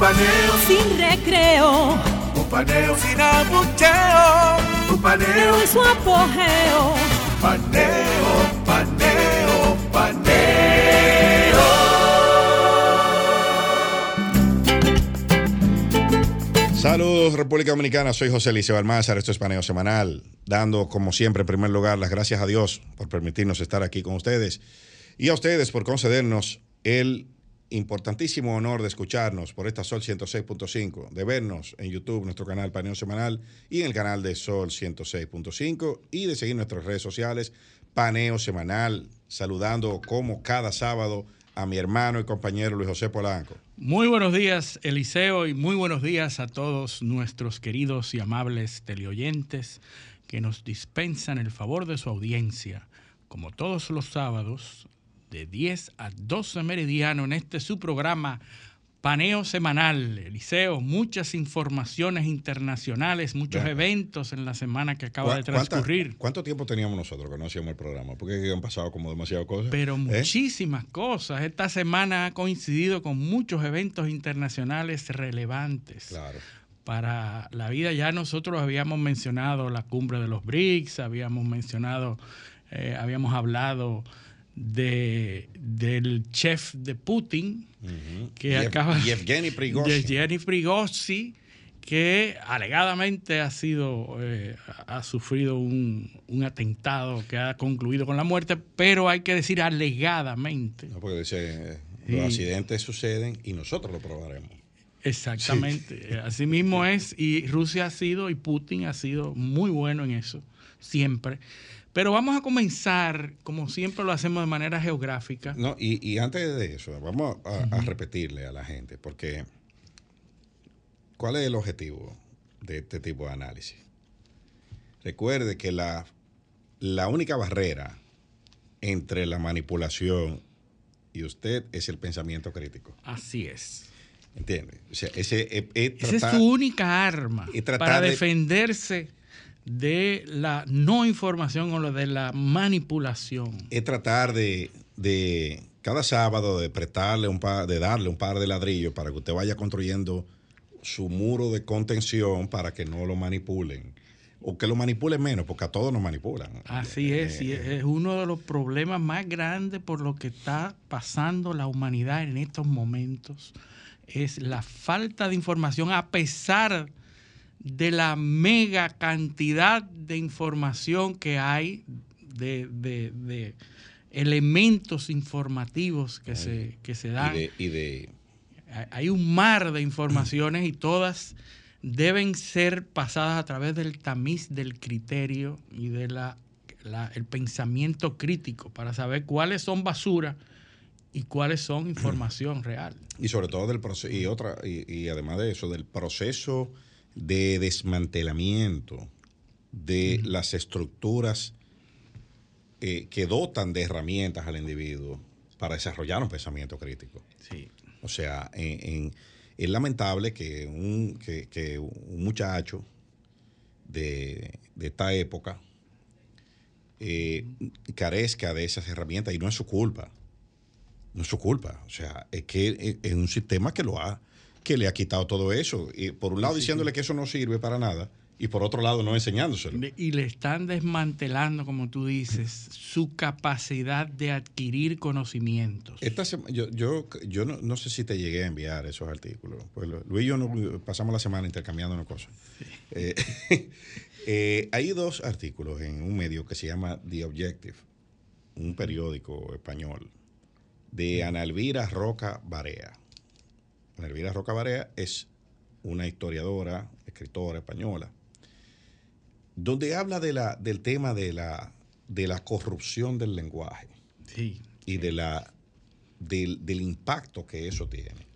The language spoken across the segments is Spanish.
Un paneo Sin recreo. Un paneo sin abucheo. Un paneo En su apogeo. Paneo, paneo, paneo. Saludos República Dominicana, soy José Liceo Almanzar, esto es Paneo Semanal, dando como siempre en primer lugar las gracias a Dios por permitirnos estar aquí con ustedes y a ustedes por concedernos el importantísimo honor de escucharnos por esta Sol 106.5, de vernos en YouTube, nuestro canal Paneo Semanal y en el canal de Sol 106.5 y de seguir nuestras redes sociales Paneo Semanal, saludando como cada sábado a mi hermano y compañero Luis José Polanco. Muy buenos días, Eliseo, y muy buenos días a todos nuestros queridos y amables teleoyentes que nos dispensan el favor de su audiencia, como todos los sábados, de 10 a 12 meridiano en este su programa Paneo Semanal. Eliseo, muchas informaciones internacionales, muchos eventos en la semana que acaba de ¿Cu- cuánta- transcurrir. ¿Cuánto tiempo teníamos nosotros que no hacíamos el programa? Porque han pasado como demasiadas cosas. Pero ¿Eh? muchísimas cosas. Esta semana ha coincidido con muchos eventos internacionales relevantes. Claro. para la vida. Ya nosotros habíamos mencionado la cumbre de los BRICS, habíamos mencionado, eh, habíamos hablado de, del chef de Putin, que Yev- acaba Yevgeny Prigozhin. de Yevgeny Prigozhin, que alegadamente ha sido, eh, ha sufrido un, un atentado que ha concluido con la muerte, pero hay que decir alegadamente. No, porque dice, eh, Sí. los accidentes suceden y nosotros lo probaremos. Exactamente, así mismo es, y Rusia ha sido, y Putin ha sido muy bueno en eso, siempre. Pero vamos a comenzar, como siempre lo hacemos de manera geográfica. No, y, y antes de eso, vamos a, a repetirle a la gente, porque ¿cuál es el objetivo de este tipo de análisis? Recuerde que la, la única barrera entre la manipulación y usted es el pensamiento crítico. Así es. ¿Entiende? O sea, ese es, es Esa es su única arma para de- defenderse de la no información o lo de la manipulación. es tratar de, de cada sábado de prestarle un par, de darle un par de ladrillos para que usted vaya construyendo su muro de contención para que no lo manipulen. O que lo manipulen menos, porque a todos nos manipulan. Así es, y es uno de los problemas más grandes por lo que está pasando la humanidad en estos momentos. Es la falta de información a pesar de la mega cantidad de información que hay, de, de- de elementos informativos que se, que se dan. Y de, y de- Hay- un mar de informaciones y todas deben ser pasadas a través del tamiz del criterio y del pensamiento crítico para saber cuáles son basura y cuáles son información real. y sobre todo del proceso, y otra, y, y además de eso, del proceso de desmantelamiento de las estructuras eh, que dotan de herramientas al individuo para desarrollar un pensamiento crítico. Sí. O sea, en- en- es lamentable que un, que, que un muchacho de, de esta época eh, carezca de esas herramientas y no es su culpa. No es su culpa. O sea, es que es- es un sistema que lo ha, que le ha quitado todo eso. Y por un lado diciéndole que eso no sirve para nada y por otro lado no enseñándoselo. Y le están desmantelando, como tú dices, su capacidad de adquirir conocimientos. Esta sema- yo yo, yo no, no sé si te llegué a enviar esos artículos. Pues Luis y yo pasamos la semana intercambiando una cosa. Eh, eh, hay dos artículos en un medio que se llama The Objective, un periódico español, de Ana Elvira Roca Barea. Elvira Roca Barea es una historiadora, escritora española, donde habla de la, del tema de la, de la corrupción del lenguaje Sí. y de la, del, del impacto que eso tiene.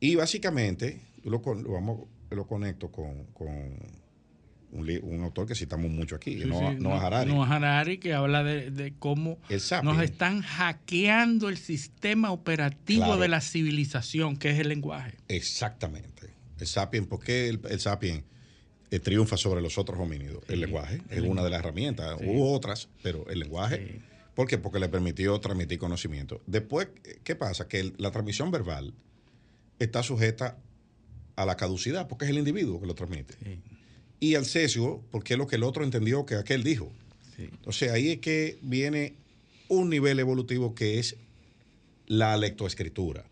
Y básicamente, lo, lo, vamos, lo conecto con, con un, un, autor que citamos mucho aquí, Sí, Noah, sí, Noah no- Harari. Noah Harari, que habla de, de cómo nos están hackeando el sistema operativo Claro. de la civilización, que es el lenguaje. Exactamente. El sapien, ¿por qué el, el sapien eh, triunfa sobre los otros homínidos? el lenguaje es una de las herramientas. Hubo otras, pero el lenguaje. ¿Por qué? Porque le permitió transmitir conocimiento. Después, ¿qué pasa? Que el- la transmisión verbal está sujeta a la caducidad, porque es el individuo que lo transmite. Sí, Y al sesgo, porque es lo que el otro entendió que aquel dijo. sí. Entonces ahí es que viene un nivel evolutivo que es la lectoescritura.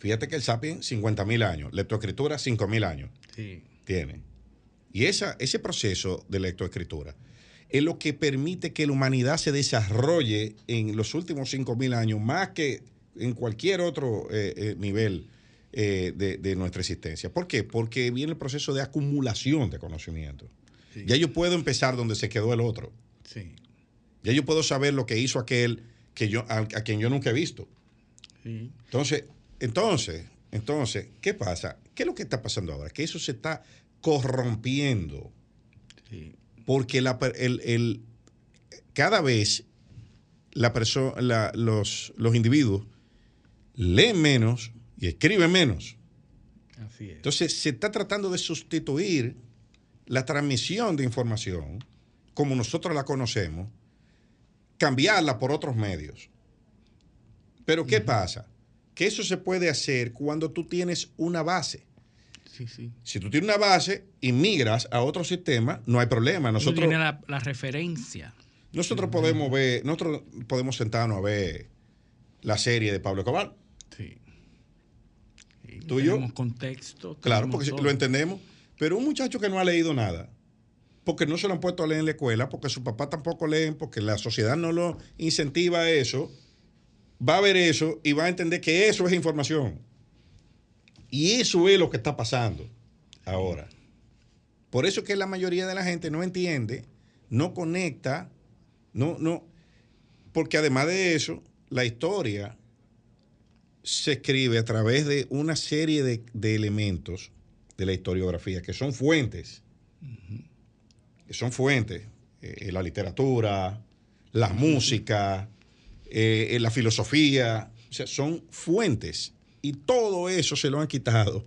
Fíjate que el sapien, 50 mil años, lectoescritura, 5 mil años sí. tiene. Y esa, ese proceso de lectoescritura es lo que permite que la humanidad se desarrolle en los últimos 5 mil años más que en cualquier otro eh, eh, nivel eh, de, de nuestra existencia. ¿Por qué? Porque viene el proceso de acumulación de conocimiento. Sí. Ya yo puedo empezar donde se quedó el otro. Sí, Ya yo puedo saber lo que hizo aquel que yo, a, a quien yo nunca he visto. sí. Entonces, entonces, entonces, ¿qué pasa? ¿Qué es lo que está pasando ahora? Que eso se está corrompiendo sí. porque la el- el- cada vez la perso- la- los, los individuos leen menos y escriben menos. Así es. Entonces, se está tratando de sustituir la transmisión de información como nosotros la conocemos, cambiarla por otros medios. Pero ¿qué pasa? Que eso se puede hacer cuando tú tienes una base. Sí, sí. Si tú tienes una base y migras a otro sistema, no hay problema. Nosotros, Nosotros, tiene la, la referencia. nosotros podemos ver, nosotros podemos sentarnos a ver la serie de Pablo Escobar. Sí. Sí, ¿Tú y yo? tenemos contexto. Claro, tenemos porque todo. lo entendemos. Pero un muchacho que no ha leído nada, porque no se lo han puesto a leer en la escuela, porque su papá tampoco leen, porque la sociedad no lo incentiva a eso, va a ver eso y va a entender que eso es información. Y eso es lo que está pasando ahora. Por eso es que la mayoría de la gente no entiende, no conecta, no, no, porque además de eso, la historia se escribe a través de una serie de, de elementos de la historiografía que son fuentes, que son fuentes, eh, la literatura, la música, eh, la filosofía, o sea, son fuentes. Y todo eso se lo han quitado.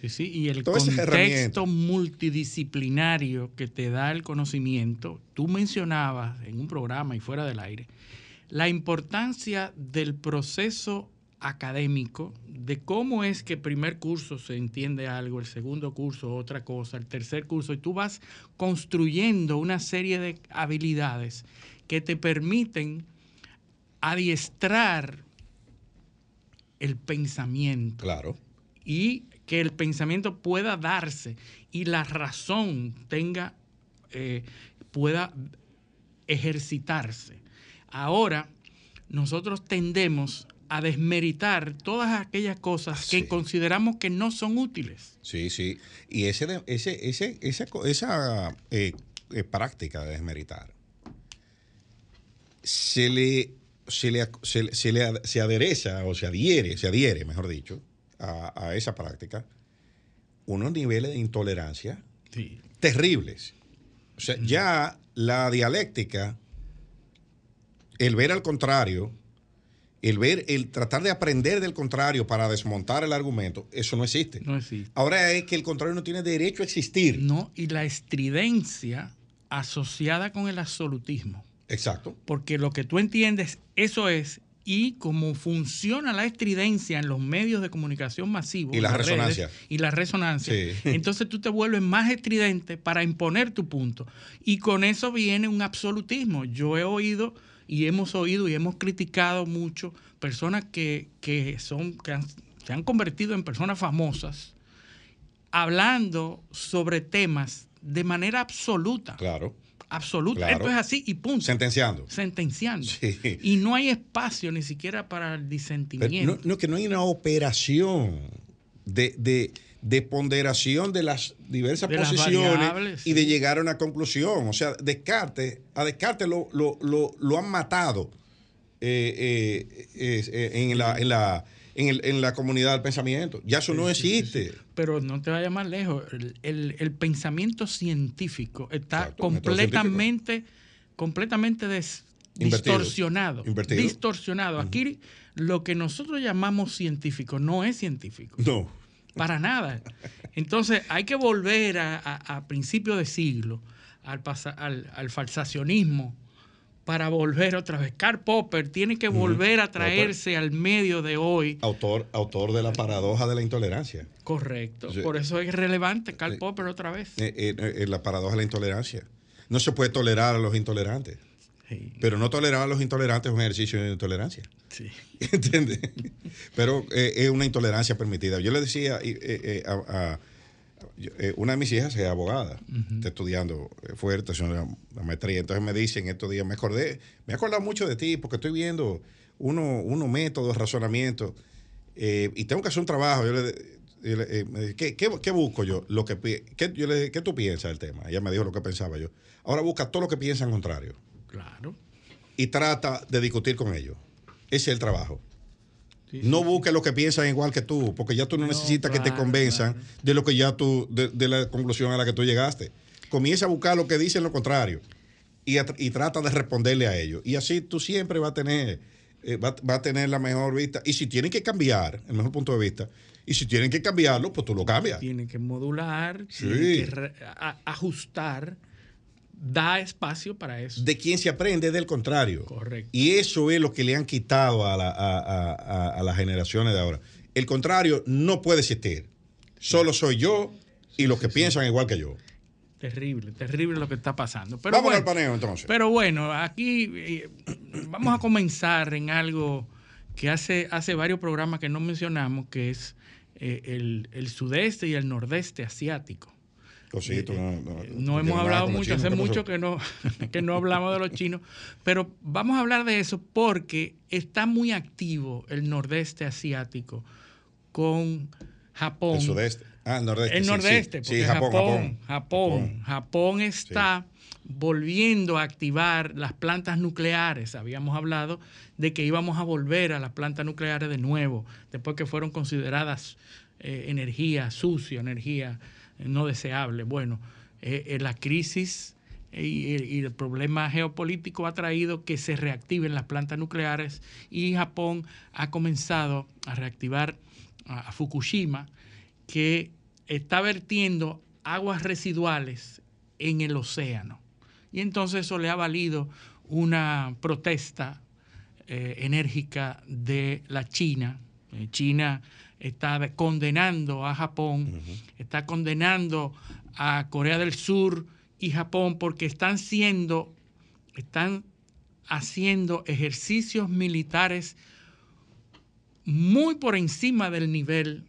Sí, sí, y el Todas contexto multidisciplinario que te da el conocimiento, tú mencionabas en un programa y fuera del aire, la importancia del proceso académico, de cómo es que el primer curso se entiende algo, el segundo curso otra cosa, el tercer curso, y tú vas construyendo una serie de habilidades que te permiten adiestrar el pensamiento Claro. y que el pensamiento pueda darse y la razón tenga, eh, pueda ejercitarse. Ahora, nosotros tendemos a desmeritar todas aquellas cosas que Sí. consideramos que no son útiles. Sí, sí. Y ese, ese, ese, esa, eh, eh, práctica de desmeritar se le, se le, se, le- se le ad- se adereza o se adhiere, se adhiere, mejor dicho, a, a esa práctica unos niveles de intolerancia terribles. O sea, ya la dialéctica, el ver al contrario, el ver, el tratar de aprender del contrario para desmontar el argumento, eso no existe. No existe. Ahora es que el contrario no tiene derecho a existir. No, y la estridencia asociada con el absolutismo. Exacto. Porque lo que tú entiendes, eso es, y como funciona la estridencia en los medios de comunicación masivos. Y la redes, resonancia. y la resonancia. Sí. Entonces tú te vuelves más estridente para imponer tu punto. Y con eso viene un absolutismo. Yo he oído y hemos oído y hemos criticado mucho personas que, que son, que han- se han convertido en personas famosas hablando sobre temas de manera absoluta. Claro. Absoluta. Claro. Esto es así y punto Sentenciando. sentenciando. Sí. Y no hay espacio ni siquiera para el disentimiento. no, no, que no hay una operación de, de- de ponderación de las diversas De posiciones y de llegar a una conclusión. O sea, Descartes, a Descartes lo, lo- lo- lo han matado eh, eh, eh, en, la, en, la, en, la comunidad del pensamiento. Ya eso no existe. Pero no te vayas más lejos. El, pensamiento científico está completamente, completamente distorsionado. Distorsionado. Aquí lo que nosotros llamamos científico no es científico. No. Para nada. Entonces hay que volver a, a, principios de siglo al, al, al falsacionismo para volver otra vez. Karl Popper tiene que volver a traerse al medio de hoy. Autor, autor de la paradoja de la intolerancia. Correcto. Por eso es relevante Karl Popper otra vez. Eh, eh, eh, la paradoja de la intolerancia. No se puede tolerar a los intolerantes. Pero no tolerar a los intolerantes es un ejercicio de intolerancia. Sí. ¿Entiendes? Pero es una intolerancia permitida. Yo le decía a eh, una de mis hijas es abogada, está estudiando eh, fuerte, una, una maestría. Entonces me dice en estos días, me acordé, me he acordado mucho de ti porque estoy viendo unos uno métodos, razonamientos, eh, y tengo que hacer un trabajo. Yo le, ¿qué, qué, busco yo? Lo que, ¿qué, yo le, ¿Qué tú piensas del tema? Ella me dijo lo que pensaba yo. Ahora busca todo lo que piensan contrario. Claro. Y trata de discutir con ellos. Ese es el trabajo no busques lo que piensan igual que tú, porque ya tú no, necesitas que te convenzan de lo que ya tú, de, la conclusión a la que tú llegaste. Comienza a buscar lo que dicen lo contrario y, y trata de responderle a ellos. Y así tú siempre vas a tener, eh, va, a tener la mejor vista. Y si tienen que cambiar, el mejor punto de vista, y si tienen que cambiarlo, pues tú lo cambias. Tienen que modular, tienen que ajustar da espacio para eso. De quien se aprende del contrario. Correcto. Y eso es lo que le han quitado a, a, las generaciones de ahora. El contrario no puede existir. Solo soy yo y los que piensan igual que yo. Terrible, terrible lo que está pasando. Pero vamos al paneo entonces. Pero bueno, aquí eh, vamos a comenzar en algo que hace, hace varios programas que no mencionamos, que es eh, el, el sudeste y el nordeste asiático. Eh, eh, no, hemos hablado mucho, hace mucho que no, que no hablamos de los chinos, pero vamos a hablar de eso porque está muy activo el nordeste asiático con Japón. El sudeste. Ah, el nordeste. El nordeste, porque Japón, Japón, Japón, está volviendo a activar las plantas nucleares. Habíamos hablado de que íbamos a volver a las plantas nucleares de nuevo, después que fueron consideradas eh, energía sucia, energía no deseable. Bueno, eh, eh, la crisis y, el problema geopolítico ha traído que se reactiven las plantas nucleares y Japón ha comenzado a reactivar a, Fukushima, que está vertiendo aguas residuales en el océano. Y entonces eso le ha valido una protesta eh, enérgica de la China. China está condenando a Japón, está condenando a Corea del Sur y Japón porque están siendo, están haciendo ejercicios militares muy por encima del nivel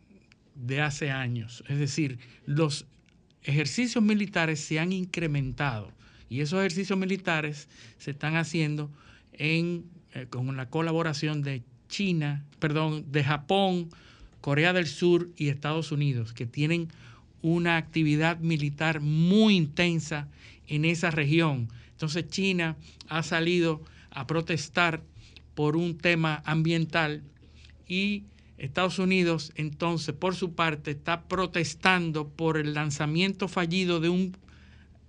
de hace años. Es decir, los ejercicios militares se han incrementado y esos ejercicios militares se están haciendo en, eh, con la colaboración de China, perdón, de Japón, Corea del Sur y Estados Unidos, que tienen una actividad militar muy intensa en esa región. Entonces China ha salido a protestar por un tema ambiental y Estados Unidos entonces por su parte está protestando por el lanzamiento fallido de un,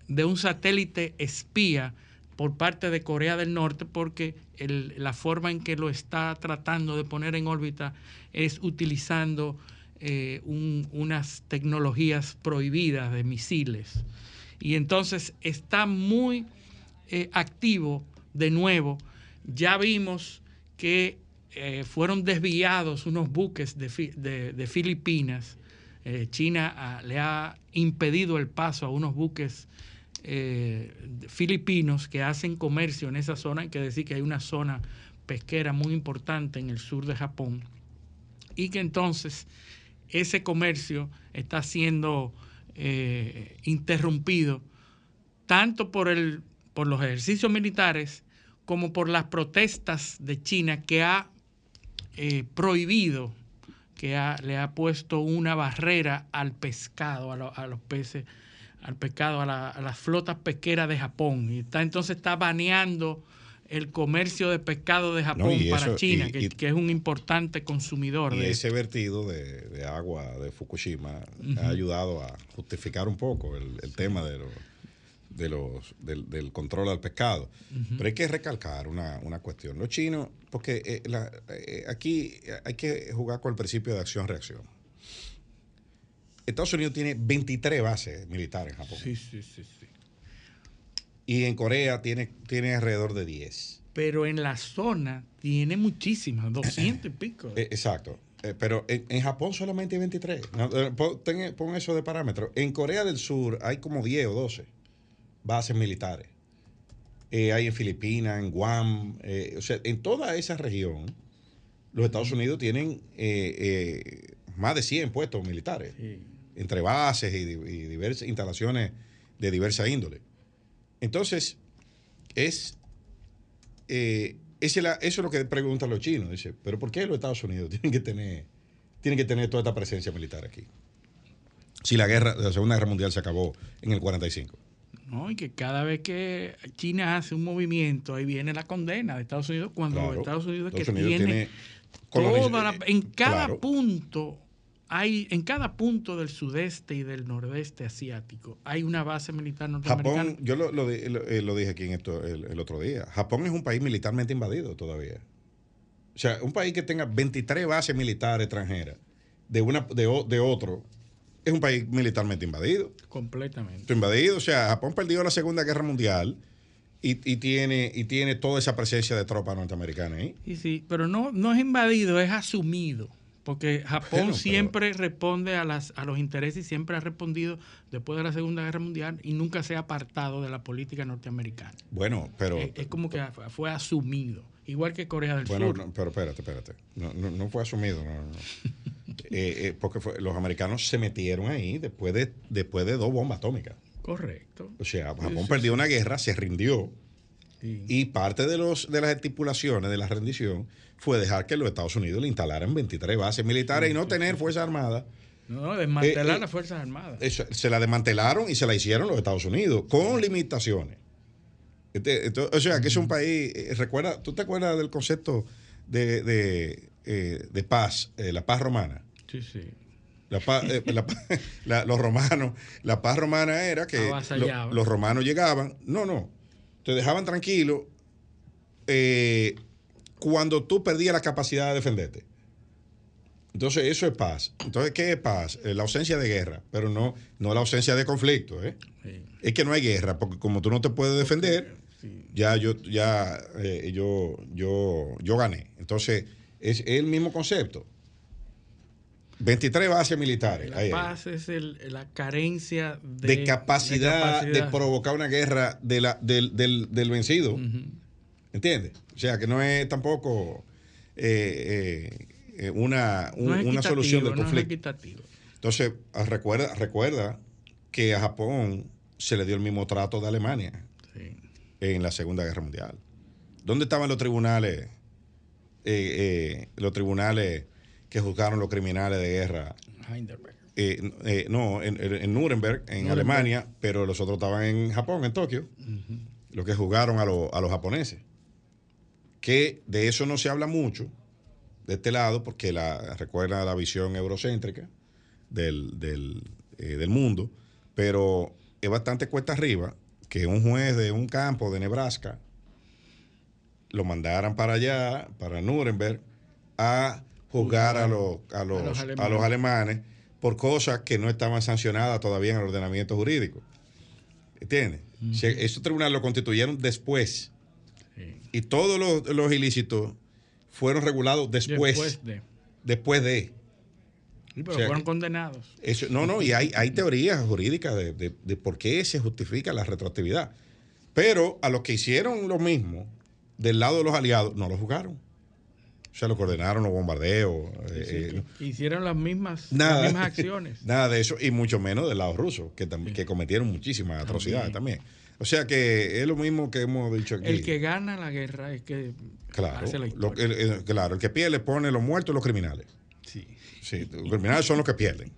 de un satélite espía por parte de Corea del Norte porque la forma en que lo está tratando de poner en órbita es utilizando eh, unas tecnologías prohibidas de misiles. Y entonces está muy eh, activo de nuevo. Ya vimos que eh, fueron desviados unos buques de, Filipinas. China ah, le ha impedido el paso a unos buques filipinos que hacen comercio en esa zona. Hay que decir que hay una zona pesquera muy importante en el sur de Japón y que entonces ese comercio está siendo eh, interrumpido tanto por, el, por los ejercicios militares como por las protestas de China que ha eh, prohibido, que le ha puesto una barrera al pescado, a, los peces, al pescado, a, las flotas pesqueras de Japón. Y está, entonces está baneando el comercio de pescado de Japón No, para eso- China, y- que, y- que es un importante consumidor Y de ese vertido de, de agua de Fukushima ha ayudado a justificar un poco el, el tema de los, de los, del, del control al pescado. Pero hay que recalcar una, una cuestión. Los chinos, porque eh, la- eh, aquí hay que jugar con el principio de acción-reacción. Estados Unidos tiene 23 bases militares en Japón. Sí, sí, sí, sí. Y en Corea tiene, tiene alrededor de 10. Pero en la zona tiene muchísimas, 200 y pico. Eh, exacto. Eh, pero en, en Japón solamente hay 23. No, eh, pon, eso de parámetro. En Corea del Sur hay como 10 o 12 bases militares. Eh, hay en Filipinas, en Guam. o sea, en toda esa región, los Estados Unidos tienen más de 100 puestos militares. Sí. Entre bases y, di- y diversas instalaciones de diversa índole. Entonces, es, eh, eso es lo que preguntan los chinos. Dice, pero ¿por qué los Estados Unidos tienen que tener, tienen que tener toda esta presencia militar aquí? Si la guerra, la Segunda Guerra Mundial se acabó en el 45. ¿no? Y que cada vez que China hace un movimiento, ahí viene la condena de Estados Unidos, cuando Claro, Estados Unidos, es que Unidos tiene, toda la- en cada Claro. punto hay en cada punto del sudeste y del nordeste asiático hay una base militar norteamericana. Japón, yo lo, lo di- lo- eh, dije aquí en esto el, el otro día. Japón es un país militarmente invadido todavía. O sea, un país que tenga 23 bases militares extranjeras de, una, de, otro es un país militarmente invadido. completamente. Está invadido. O sea, Japón perdió la Segunda Guerra Mundial y, y tiene, y tiene toda esa presencia de tropas norteamericanas ahí. Sí, sí, pero no, no es invadido, es asumido. Porque Japón Bueno, pero- siempre responde a, las, a los intereses y siempre ha respondido después de la Segunda Guerra Mundial y nunca se ha apartado de la política norteamericana. Bueno, pero. es, es como que fue- asumido, igual que Corea del Bueno, Sur. no, pero espérate, espérate. No, no, no fue asumido. no. Eh, eh, porque fue- los americanos se metieron ahí después de, después de dos bombas atómicas. Correcto. O sea, Japón sí, perdió una guerra, se rindió. Y parte de, los, de las estipulaciones de la rendición fue dejar que los Estados Unidos le instalaran 23 bases militares y no tener fuerzas armadas. No, desmantelar Eh, eh, las Fuerzas Armadas. Eso, se la desmantelaron y se la hicieron los Estados Unidos, con limitaciones. Este- esto- o sea, que es un país. eh, recuerda, ¿Tú te acuerdas del concepto de, de, eh, de paz, eh, la paz romana? sí, sí. La paz- eh, la pa- la- los romanos, la paz romana era que lo- los romanos llegaban, no, no, te dejaban tranquilo eh, cuando tú perdías la capacidad de defenderte. Entonces, eso es paz. Entonces, ¿qué es paz? Eh, la ausencia de guerra, pero no, no la ausencia de conflicto. ¿eh? sí. Es que no hay guerra, porque como tú no te puedes defender, Sí. ya yo, ya, eh, yo, yo, yo gané. Entonces, es el mismo concepto. 23 bases militares. La paz es el- la carencia de, de, capacidad de, capacidad. provocar una guerra de la, del, del- del vencido. Ujú. ¿Entiendes? O sea, que no es tampoco eh, eh, una, un- No es una solución del equitativo, no es conflicto. equitativo. Entonces, ah, recuerda, recuerda que a Japón se le dio el mismo trato de Alemania Sí. en la Segunda Guerra Mundial. ¿Dónde estaban los tribunales, eh, eh, los tribunales que juzgaron los criminales de guerra? Heidelberg. Eh, eh, no, en, en- en Nuremberg, en Nuremberg. Alemania, pero los otros estaban en Japón, en Tokio, los que juzgaron a, lo- a los japoneses. Que de eso no se habla mucho, de este lado, porque la, recuerda la visión eurocéntrica del, del, eh, del mundo, pero es bastante cuesta arriba que un juez de un campo de Nebraska lo mandaran para allá, para Nuremberg, a juzgar a los, a los, los a alemanes. los alemanes por cosas que no estaban sancionadas todavía en el ordenamiento jurídico. ¿Entiendes? Sea, esos tribunales lo constituyeron después. Y todos los, los ilícitos fueron regulados después, Después de. después de. Sí, pero O sea, fueron condenados. Eso, no, no, y hay, hay teorías jurídicas de, de- de por qué se justifica la retroactividad. Pero a los que hicieron lo mismo del lado de los aliados, no lo juzgaron. O sea, lo coordenaron los bombardeos. eh, Sí, eh, hicieron las mismas, Nada. las mismas acciones. Nada de eso, y mucho menos del lado ruso, que, que cometieron muchísimas atrocidades también. O sea que es lo mismo que hemos dicho aquí. El que gana la guerra es que claro, hace la lo el, claro, el que pierde pone los muertos y los criminales. Sí. Sí, los criminales son los que pierden.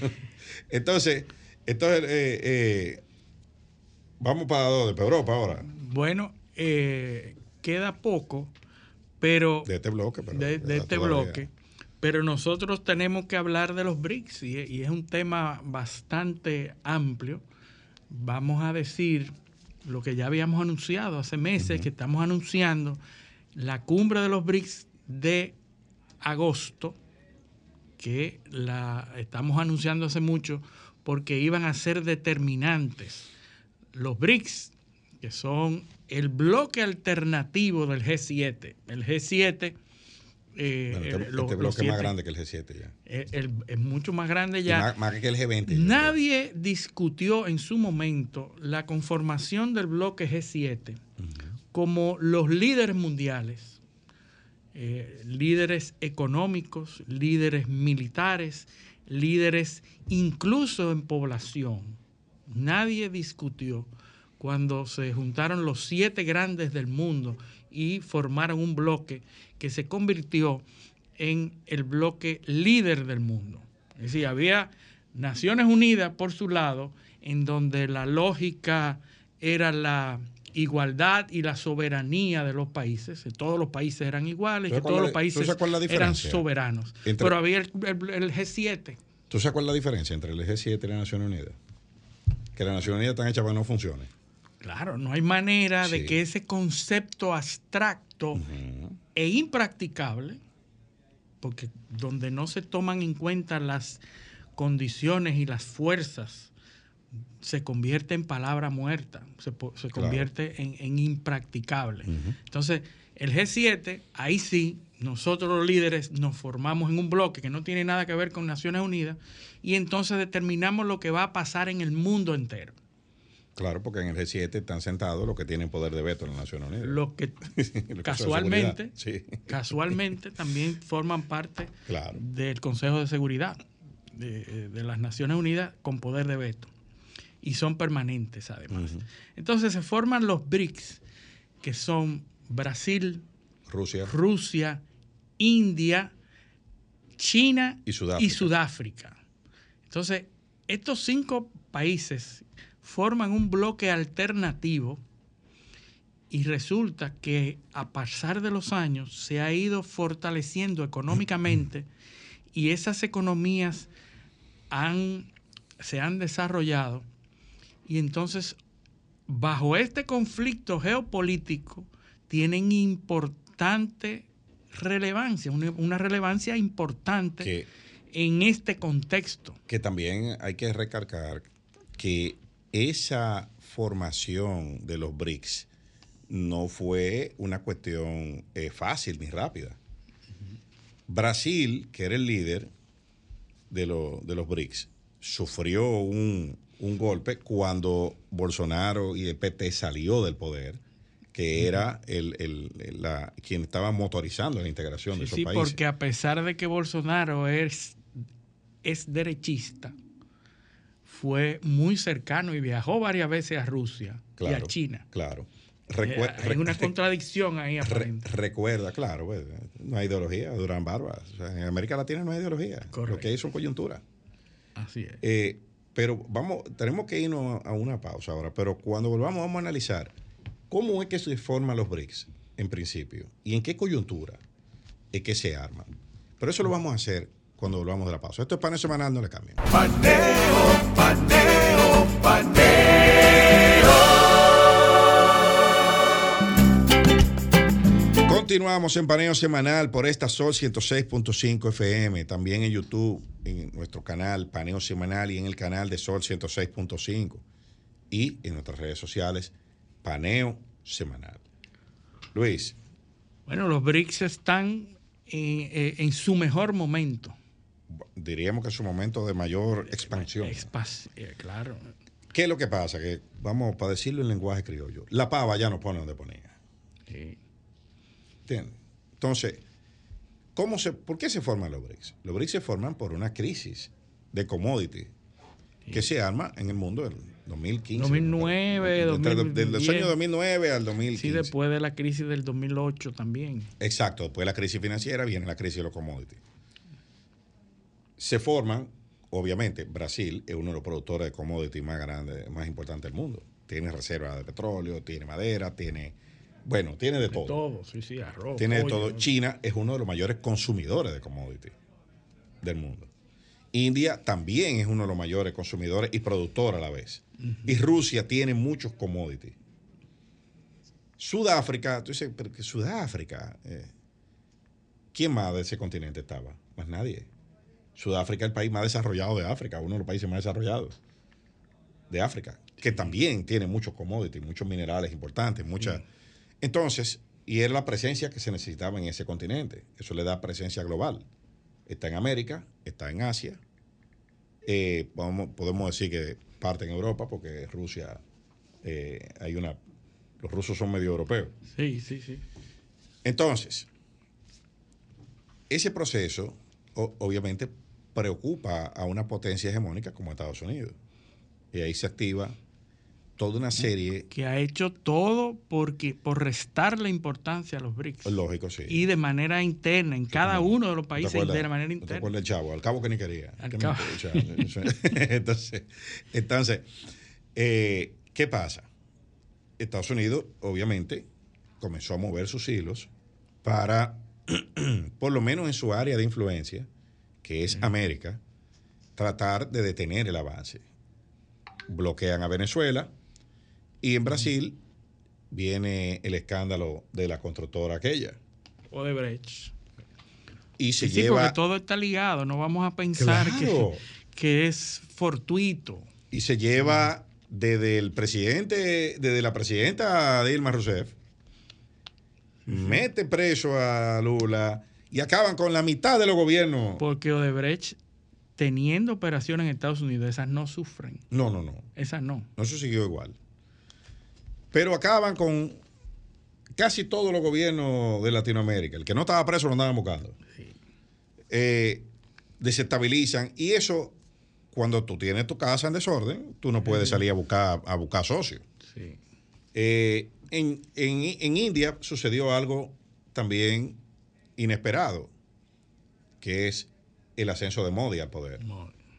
Entonces, entonces eh, eh, vamos para dónde, para Europa ahora. Bueno, eh, queda poco, pero De este bloque, pero de, este todavía. bloque. Pero nosotros tenemos que hablar de los BRICS y, y es un tema bastante amplio. Vamos a decir lo que ya habíamos anunciado hace meses, que estamos anunciando la cumbre de los BRICS de agosto, que la estamos anunciando hace mucho porque iban a ser determinantes. Los BRICS, que son el bloque alternativo del G7. El G7... eh, Bueno, este, eh, este los bloque es más grande que el G7 ya. eh, es mucho más grande ya. Más, más que el G20. yo creo. Nadie discutió en su momento la conformación del bloque G7 como los líderes mundiales, eh, líderes económicos, líderes militares, líderes incluso en población. Nadie discutió cuando se juntaron los siete grandes del mundo y formaron un bloque que se convirtió en el bloque líder del mundo. Es decir, había Naciones Unidas por su lado, en donde la lógica era la igualdad y la soberanía de los países. Todos los países eran iguales, ¿Tú que sabes cuál todos los países eran soberanos. Entre- Pero había el, el- el G7. ¿Tú sabes cuál es la diferencia entre el G7 y la Naciones Unidas? Que las Naciones Unidas están hechas para que no funcione. Claro, no hay manera de que ese concepto abstracto e impracticable, porque donde no se toman en cuenta las condiciones y las fuerzas, se convierte en palabra muerta, se, Claro. convierte en, en impracticable. Entonces, el G7, ahí sí, nosotros los líderes nos formamos en un bloque que no tiene nada que ver con Naciones Unidas y entonces determinamos lo que va a pasar en el mundo entero. Claro, porque en el G7 están sentados los que tienen poder de veto en las Naciones Unidas. Que Los que casualmente. Sí. casualmente también forman parte Claro. del Consejo de Seguridad de, de las Naciones Unidas con poder de veto. Y son permanentes además. Entonces se forman los BRICS, que son Brasil, Rusia. Rusia, India, China Y Sudáfrica. Sudáfrica. Entonces, estos cinco países forman un bloque alternativo y resulta que a pasar de los años se ha ido fortaleciendo económicamente y esas economías han, se han desarrollado y entonces bajo este conflicto geopolítico tienen importante relevancia, una, una relevancia importante Que, en este contexto. que también hay que recalcar que esa formación de los BRICS no fue una cuestión eh, fácil ni rápida. Brasil, que era el líder de, lo- de los BRICS, sufrió un, un golpe cuando Bolsonaro y el PT salió del poder, que era el, el- la, quien estaba motorizando la integración de Sí, esos sí, países. porque a pesar de que Bolsonaro es, es derechista, fue muy cercano y viajó varias veces a Rusia y a China. Claro. Eh, hay una contradicción ahí re- recuerda, claro, pues, no hay ideología, duran barbas. O sea, en América Latina no hay ideología. Correcto. Lo que hay son coyunturas. Así es. Eh, pero vamos, tenemos que irnos a una pausa ahora, pero cuando volvamos vamos a analizar cómo es que se forman los BRICS en principio y en qué coyuntura es que se arman. Pero eso lo vamos a hacer cuando volvamos de la pausa. Esto es paneo semanal, no le cambien. Paneo, paneo, paneo. Continuamos en paneo semanal por esta Sol 106.5 FM, también en YouTube, en nuestro canal Paneo Semanal y en el canal de Sol 106.5 y en nuestras redes sociales Paneo Semanal. Luis, Bueno, los BRICS están en, eh, en su mejor momento. Diríamos que es su momento de mayor expansión. Expas- eh, claro. ¿Qué es lo que pasa? Que, vamos, para decirlo en lenguaje criollo, la pava ya no pone donde ponía. Sí. ¿Entiendes? Entonces, ¿cómo se, ¿por qué se forman los BRICS? Los BRICS se forman por una crisis de commodity que se arma en el mundo del 2015. 2009, Entre- Del 2010. año 2009 al 2015. Sí, después de la crisis del 2008 también. Exacto, después de la crisis financiera viene la crisis de los commodities. Se forman, obviamente, Brasil es uno de los productores de commodities más grandes, más importantes del mundo. Tiene reservas de petróleo, tiene madera, tiene Bueno, tiene de De todo. todo, sí, sí, arroz. Tiene de todo. China es uno de los mayores consumidores de commodities del mundo. India también es uno de los mayores consumidores y productor a la vez. Y Rusia tiene muchos commodities. Sudáfrica, tú dices, pero que Sudáfrica, eh, ¿quién más de ese continente estaba? Más nadie. Sudáfrica es el país más desarrollado de África, uno de los países más desarrollados de África, que también tiene muchos commodities, muchos minerales importantes, muchas. Entonces, y era la presencia que se necesitaba en ese continente. Eso le da presencia global. Está en América, está en Asia. eh, podemos, podemos decir que parte en Europa, porque Rusia eh, hay una. Los rusos son medio europeos. Sí, sí, sí. Entonces, ese proceso o- obviamente preocupa a una potencia hegemónica como Estados Unidos. Y ahí se activa toda una serie, Que ha hecho todo porque por restarle importancia a los BRICS. lógico, sí. Y de manera interna, en cada uno de los ¿No te países acuerdas? de manera ¿No te interna. acuerdas del chavo? Al cabo que ni quería. Entonces, entonces eh, ¿qué pasa? Estados Unidos, obviamente, comenzó a mover sus hilos para, por lo menos en su área de influencia, que es América, tratar de detener el avance. Bloquean a Venezuela y en Brasil viene el escándalo de la constructora aquella. Odebrecht. Y se Sí, lleva... porque todo está ligado. No vamos a pensar Claro. que, que es fortuito. y se lleva desde el presidente, desde la presidenta Dilma Rousseff, mete preso a Lula y acaban con la mitad de los gobiernos. Porque Odebrecht, teniendo operaciones en Estados Unidos, esas no sufren. No, no, no. Esas no. No se siguió igual. Pero acaban con casi todos los gobiernos de Latinoamérica. El que no estaba preso lo andaban buscando. Eh, desestabilizan. Y eso, cuando tú tienes tu casa en desorden, tú no puedes salir a buscar, a buscar socios. Sí. Eh, en, en- en India sucedió algo también inesperado, que es el ascenso de Modi al poder.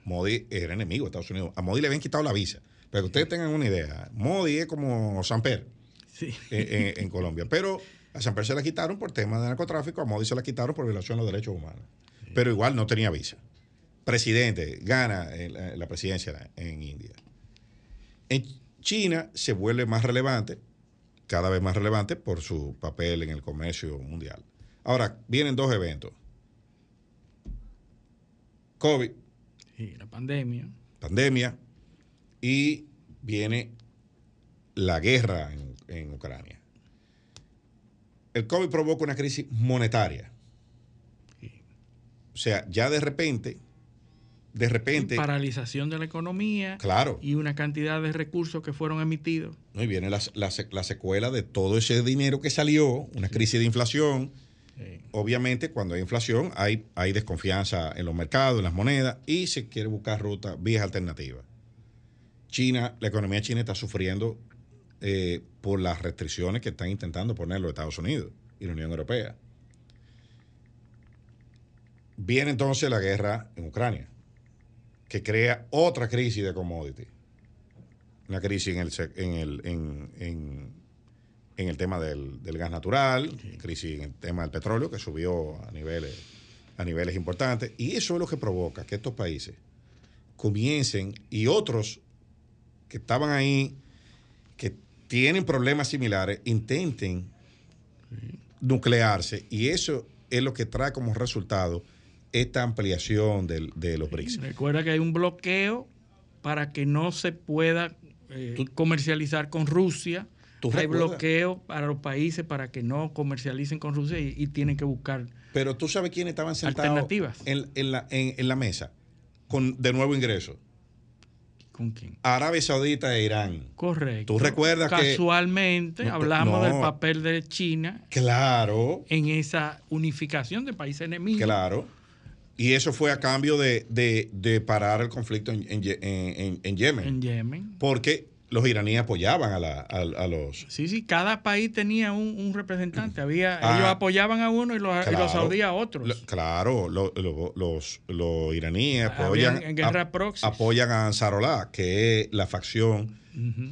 Modi era enemigo de Estados Unidos. A Modi le habían quitado la visa. Pero que ustedes tengan una idea, Modi es como Samper Sí. en, en- en Colombia. Pero a Samper se la quitaron por temas de narcotráfico, a Modi se la quitaron por violación de los derechos humanos. Pero igual no tenía visa. Presidente, gana la presidencia en India. En China se vuelve más relevante, cada vez más relevante por su papel en el comercio mundial. Ahora, vienen dos eventos. COVID, Sí, la pandemia. pandemia, y viene la guerra en, en Ucrania. El COVID provoca una crisis monetaria. O sea, ya de repente, de repente, Paralización de la economía. claro, Y una cantidad de recursos que fueron emitidos. ¿no? y viene la, la se- la secuela de todo ese dinero que salió, una crisis de inflación. Obviamente, cuando hay inflación, hay, hay desconfianza en los mercados, en las monedas, y se quiere buscar rutas, vías alternativas. China, la economía china está sufriendo eh, por las restricciones que están intentando poner los Estados Unidos y la Unión Europea. Viene entonces la guerra en Ucrania, que crea otra crisis de commodity. Una crisis en el, en el, en el tema del, del gas natural, crisis en el tema del petróleo, que subió a niveles, a niveles importantes. Y eso es lo que provoca que estos países comiencen y otros que estaban ahí, que tienen problemas similares, intenten nuclearse. Y eso es lo que trae como resultado esta ampliación del- de los BRICS. Recuerda que hay un bloqueo para que no se pueda eh, comercializar con Rusia. ¿Tú hay bloqueo para los países para que no comercialicen con Rusia y, y tienen que buscar. Pero tú sabes quiénes estaban sentados Alternativas. en, en la, en- en la mesa con de nuevo ingreso. ¿Con quién? Arabia Saudita e Irán. Correcto. ¿Tú recuerdas que- Casualmente hablamos no. del papel de China Claro, en esa unificación de países enemigos. claro. Y eso fue a cambio de, de- de parar el conflicto en, en Ye- en- en- en Yemen. En Yemen. Porque los iraníes apoyaban a, la- a- a los... Sí, sí, cada país tenía un, un representante. Había, Ah. ellos apoyaban a uno y los, y los saudíes a otros. lo- claro, lo- lo- los, los iraníes apoyan, en guerra proxy. apoyan a Ansarollah, que es la facción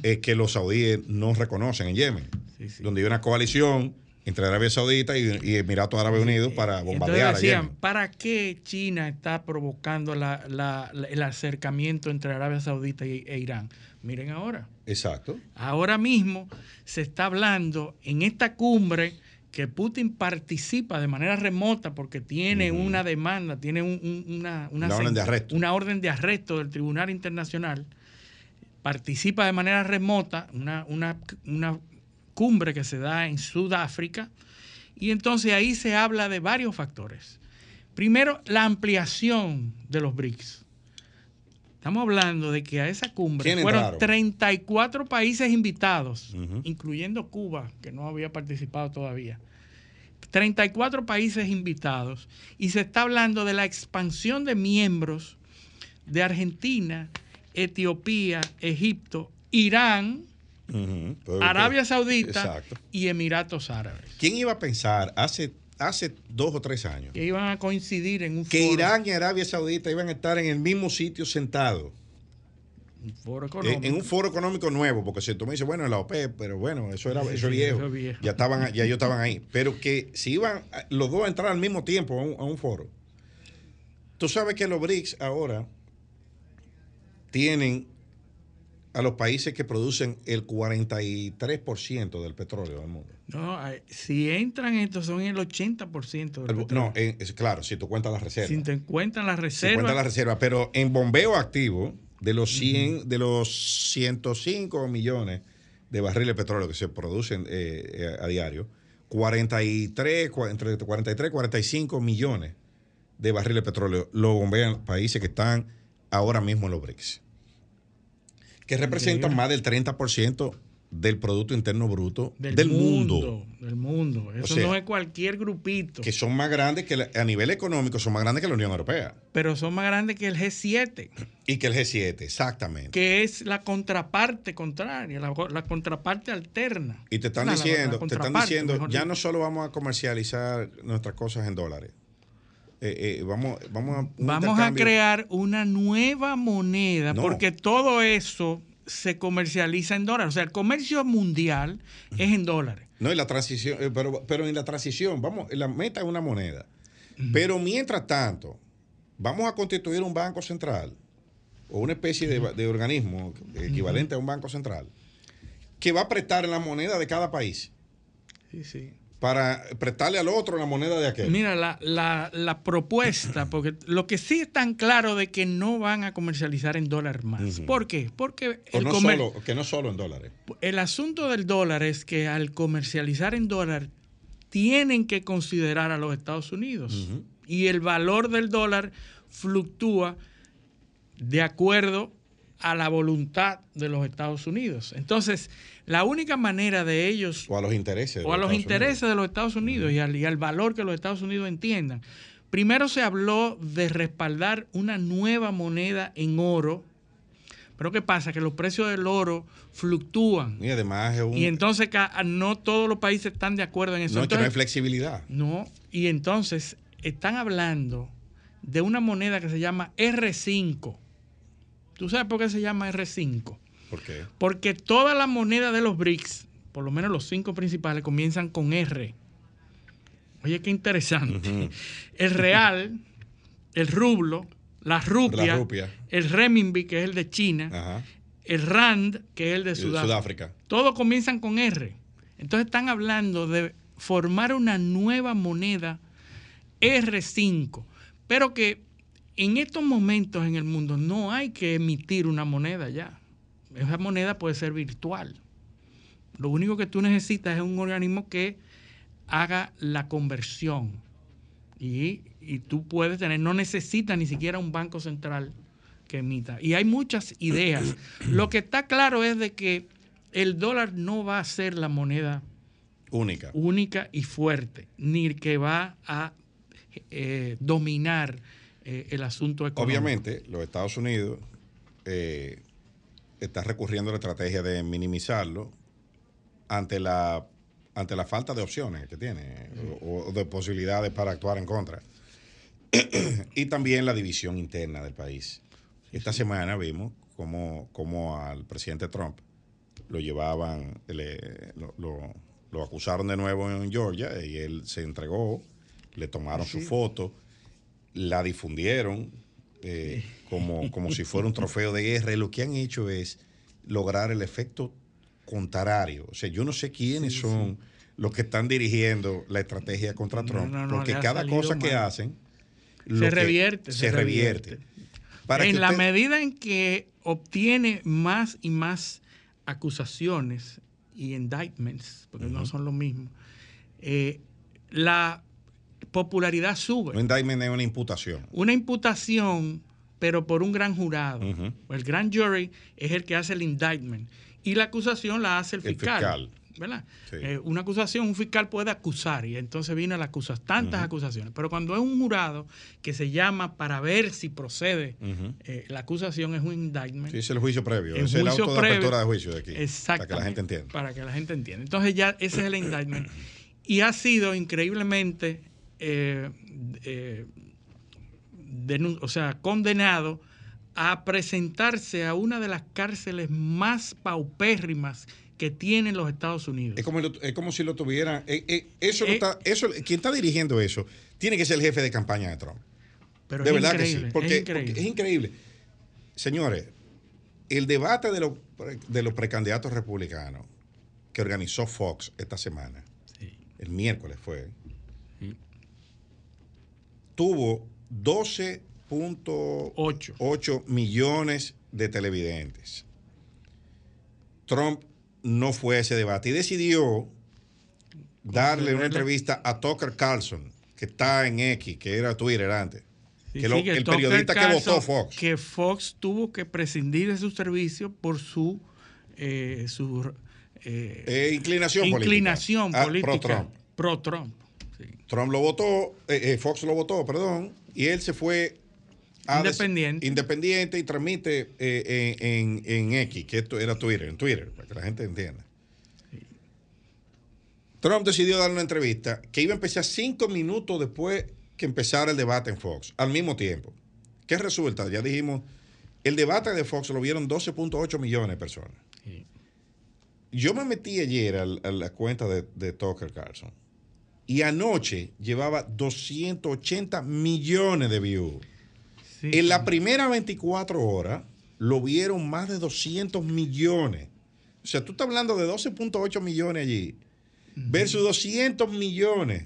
eh, que los saudíes no reconocen en Yemen. Sí, donde hay una coalición entre Arabia Saudita y, y Emiratos Árabes Unidos para bombardear Entonces decían, a Yemen. ¿para qué China está provocando la- la- la- el acercamiento entre Arabia Saudita y- e Irán? Miren ahora. Exacto. Ahora mismo se está hablando en esta cumbre que Putin participa de manera remota porque tiene una demanda, tiene un- un- una, Una orden de arresto. una orden de arresto del Tribunal Internacional, participa de manera remota, una, una, una cumbre que se da en Sudáfrica, y entonces ahí se habla de varios factores. Primero, la ampliación de los BRICS. Estamos hablando de que a esa cumbre ¿Quién fueron entraron? 34 países invitados, incluyendo Cuba, que no había participado todavía. 34 países invitados y se está hablando de la expansión de miembros de Argentina, Etiopía, Egipto, Irán, Arabia Saudita Exacto. y Emiratos Árabes, ¿Quién iba a pensar hace, hace dos o tres años que iban a coincidir en un que foro, Irán y Arabia Saudita iban a estar en el mismo sitio sentados? un foro En, económico. en un foro económico nuevo, porque si tú me dices, bueno, en la OPEP, pero bueno, eso era Sí, eso sí, viejo. eso es viejo. Ya estaban, ya ellos estaban ahí. Pero que si iban los dos a entrar al mismo tiempo a un, a un foro. Tú sabes que los BRICS ahora tienen a los países que producen el 43% del petróleo del mundo. No, si entran estos son el 80% del El- petróleo. no, es claro, si tú cuentas las reservas. si te encuentran las Si reservas, cuentas las reservas, pero en bombeo activo, de los 100, de los 105 millones de barriles de petróleo que se producen eh, eh, a diario, 43, cua- entre 43 y 45 millones de barriles de petróleo lo bombean países que están ahora mismo en los BRICS, que representan Increíble. más del 30% del Producto Interno Bruto del, mundo. Del mundo. Eso sea, no es cualquier grupito. que son más grandes que la- a nivel económico, son más grandes que la Unión Europea pero son más grandes que el G7, y que el G7, exactamente. que es la contraparte contraria, la, la contraparte alterna. Y te están La- diciendo, te están diciendo, ya no solo vamos a comercializar nuestras cosas en dólares. Eh, eh, vamos, vamos a Vamos a crear una nueva moneda, No. porque todo eso se comercializa en dólares. O sea, el comercio mundial es en dólares. No, y la transición, eh, pero, pero en la transición, vamos, la meta es una moneda. Pero mientras tanto, vamos a constituir un banco central o una especie de, de organismo equivalente a un banco central que va a prestar en la moneda de cada país Sí, sí. Para prestarle al otro la moneda de aquel. Mira, la, la- la propuesta, porque lo que sí es tan claro de que no van a comercializar en dólar más. Ujú. ¿Por qué? Porque el, no solo, que no solo en dólares. el asunto del dólar es que al comercializar en dólar tienen que considerar a los Estados Unidos. Y el valor del dólar fluctúa de acuerdo a la voluntad de los Estados Unidos. Entonces, la única manera de ellos O a los intereses. de o a los Estados intereses Unidos. de los Estados Unidos y al, y al valor que los Estados Unidos entiendan. Primero se habló de respaldar una nueva moneda en oro, pero ¿qué pasa? Que los precios del oro fluctúan Y además es un. y entonces ca- no todos los países están de acuerdo en eso. no, es que no hay Entonces, flexibilidad. no, y entonces están hablando de una moneda que se llama R5. ¿Tú sabes por qué se llama R5? ¿Por qué? Porque todas las monedas de los BRICS, por lo menos los cinco principales, comienzan con R. Oye, qué interesante. El real, el rublo, la rupia, La rupia. el renminbi, que es el de China, Ajá. el rand, que es el de Sudáfrica. Sudáfrica. Todos comienzan con R. Entonces están hablando de formar una nueva moneda R5, pero que en estos momentos en el mundo no hay que emitir una moneda ya. Esa moneda puede ser virtual. Lo único que tú necesitas es un organismo que haga la conversión. Y, y tú puedes tener, no necesitas ni siquiera un banco central que emita. Y hay muchas ideas. Lo que está claro es de que el dólar no va a ser la moneda Única. única y fuerte, ni que va a eh, dominar eh, el asunto económico. Obviamente, los Estados Unidos eh, está recurriendo a la estrategia de minimizarlo ante la ante la falta de opciones que tiene o, o de posibilidades para actuar en contra. y también la división interna del país. Esta semana vimos cómo, cómo al presidente Trump lo llevaban, le- lo, lo- lo acusaron de nuevo en Georgia y él se entregó, le tomaron su foto, la difundieron eh, como, como si fuera un trofeo de guerra y lo que han hecho es lograr el efecto contrario. O sea, yo no sé quiénes son los que están dirigiendo la estrategia contra Trump, no, no, porque cada cosa que hacen lo Se que- revierte, se, se revierte. revierte. Para que en la usted- medida en que obtiene más y más acusaciones y indictments, porque no son lo mismo, eh, la popularidad sube. un indictment es una imputación. Una imputación, pero por un gran jurado. El grand jury es el que hace el indictment y la acusación la hace el El fiscal. fiscal. ¿verdad? Sí. Eh, una acusación, un fiscal puede acusar y entonces viene la acusación, tantas acusaciones. Pero cuando es un jurado que se llama para ver si procede eh, la acusación es un indictment. Sí, es el juicio previo. El es el juicio auto de previo. apertura de juicio de aquí. Exactamente. Para que la gente entienda. Para que la gente entienda. Entonces ya ese es el indictment. Y ha sido increíblemente, eh, eh, o sea, condenado a presentarse a una de las cárceles más paupérrimas que tienen los Estados Unidos. Es como, es como si lo tuvieran. eh, eso está, eso, quien está dirigiendo eso tiene que ser el jefe de campaña de Trump. Pero de verdad que sí. Porque es porque increíble. es increíble. Señores, el debate de los, de los precandidatos republicanos que organizó Fox esta semana, el miércoles fue, tuvo 12.8 millones de televidentes. Trump no fue a ese debate y decidió darle una entrevista a Tucker Carlson, que está en X, que era Twitter antes. Sí, que lo- sí, el Tucker periodista que votó Fox. Que Fox tuvo que prescindir de su servicio por su, eh, su eh, Eh, inclinación política. Ah, política. pro-Trump. Pro-Trump. Sí. Trump lo votó, eh, eh, Fox lo votó, perdón, y él se fue a Independiente. independiente y transmite eh, en, en- en X, que esto era Twitter, en Twitter, para que la gente entienda. Trump decidió dar una entrevista que iba a empezar cinco minutos después que empezara el debate en Fox, al mismo tiempo. ¿Qué resulta? Ya dijimos, el debate de Fox lo vieron 12.8 millones de personas. Yo me metí ayer a, la cuenta de, de Tucker Carlson y anoche llevaba 280 millones de views. Sí, En la primera 24 horas lo vieron más de 200 millones. O sea, tú estás hablando de 12.8 millones allí versus 200 millones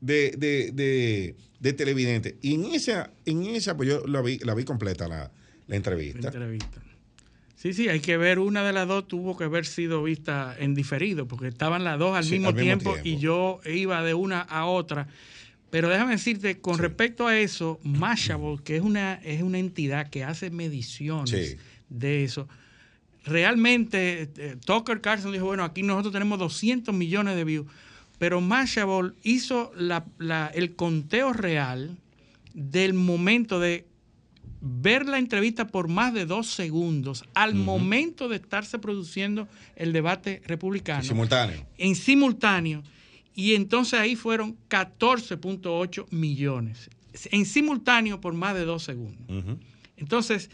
de, de- de- de televidentes. Y en esa, en esa pues yo la vi, la vi completa la, la La entrevista. Sí, sí, hay que ver, una de las dos tuvo que haber sido vista en diferido, porque estaban las dos al, Sí, mismo, al mismo tiempo, tiempo. y yo iba de una a otra. Pero déjame decirte, con Sí. respecto a eso, Mashable, que es una, es una entidad que hace mediciones Sí. de eso, realmente eh, Tucker Carlson dijo, bueno, aquí nosotros tenemos 200 millones de views, pero Mashable hizo la- la- el conteo real del momento de ver la entrevista por más de dos segundos al momento de estarse produciendo el debate republicano Simultáneo. en simultáneo y entonces ahí fueron 14.8 millones en simultáneo por más de dos segundos. Entonces,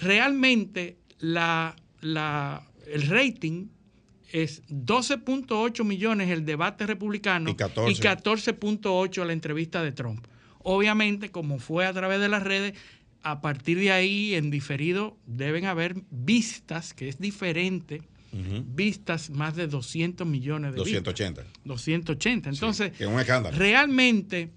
realmente la, la- el rating es 12.8 millones el debate republicano Y 14. y 14.8 la entrevista de Trump. Obviamente, como fue a través de las redes, a partir de ahí, en diferido, deben haber vistas, que es diferente, vistas más de 200 millones de vistas. 280. 280. Entonces, que es un escándalo. realmente,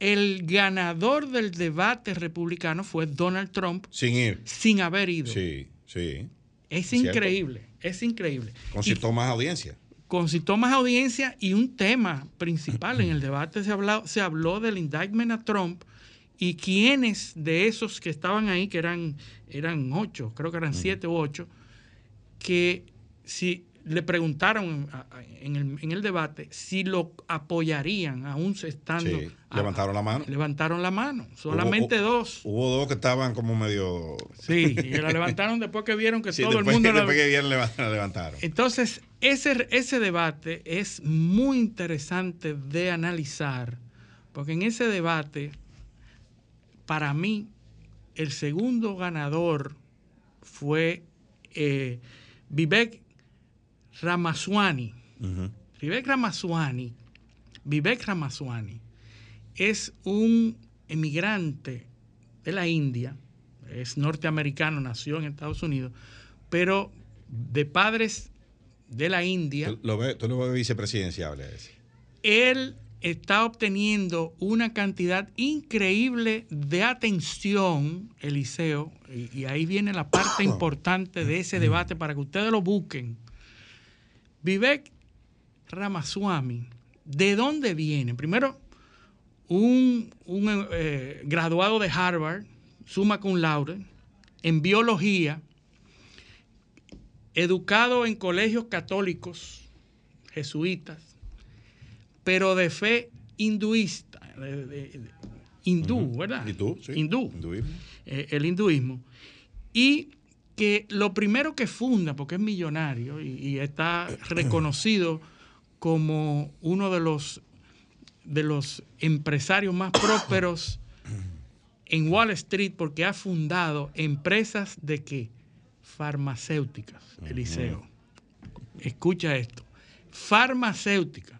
el ganador del debate republicano fue Donald Trump Sin ir. sin haber ido. Sí, sí. Es cierto. increíble, es increíble. Y Concitó más audiencia. concitó más audiencia y un tema principal en el debate se habló, se habló del indictment a Trump y quiénes de esos que estaban ahí, que eran, eran ocho, creo que eran siete u ocho, que si le preguntaron en el, en el debate si lo apoyarían aún estando... Sí, a- levantaron la mano. Levantaron la mano, solamente Hubo- dos. Hubo dos que estaban como medio. Sí, y la levantaron después que vieron que Sí, todo el mundo... la- después que vieron, la levantaron. Entonces, ese, ese debate es muy interesante de analizar, porque en ese debate, para mí, el segundo ganador fue eh, Vivek Ramaswamy, Ujú. Vivek Ramaswamy, Vivek Ramaswamy es un emigrante de la India, es norteamericano, nació en Estados Unidos, pero de padres de la India. Tú lo ves, tú lo ves vicepresidenciable. Él está obteniendo una cantidad increíble de atención, Eliseo, y, y ahí viene la parte importante de ese debate para que ustedes lo busquen. Vivek Ramaswamy, ¿de dónde viene? Primero, un, un, eh, graduado de Harvard, summa cum laude, en biología, educado en colegios católicos, jesuitas, pero de fe hinduista, de, de, de, hindú, uh -huh. ¿verdad? ¿Hindú? Sí. Hindú. Hinduismo. Eh, el hinduismo. Y que lo primero que funda, porque es millonario y, y está reconocido como uno de los, de los empresarios más prósperos en Wall Street, porque ha fundado empresas de qué? Farmacéuticas, Eliseo. Uh -huh. Escucha esto. Farmacéuticas.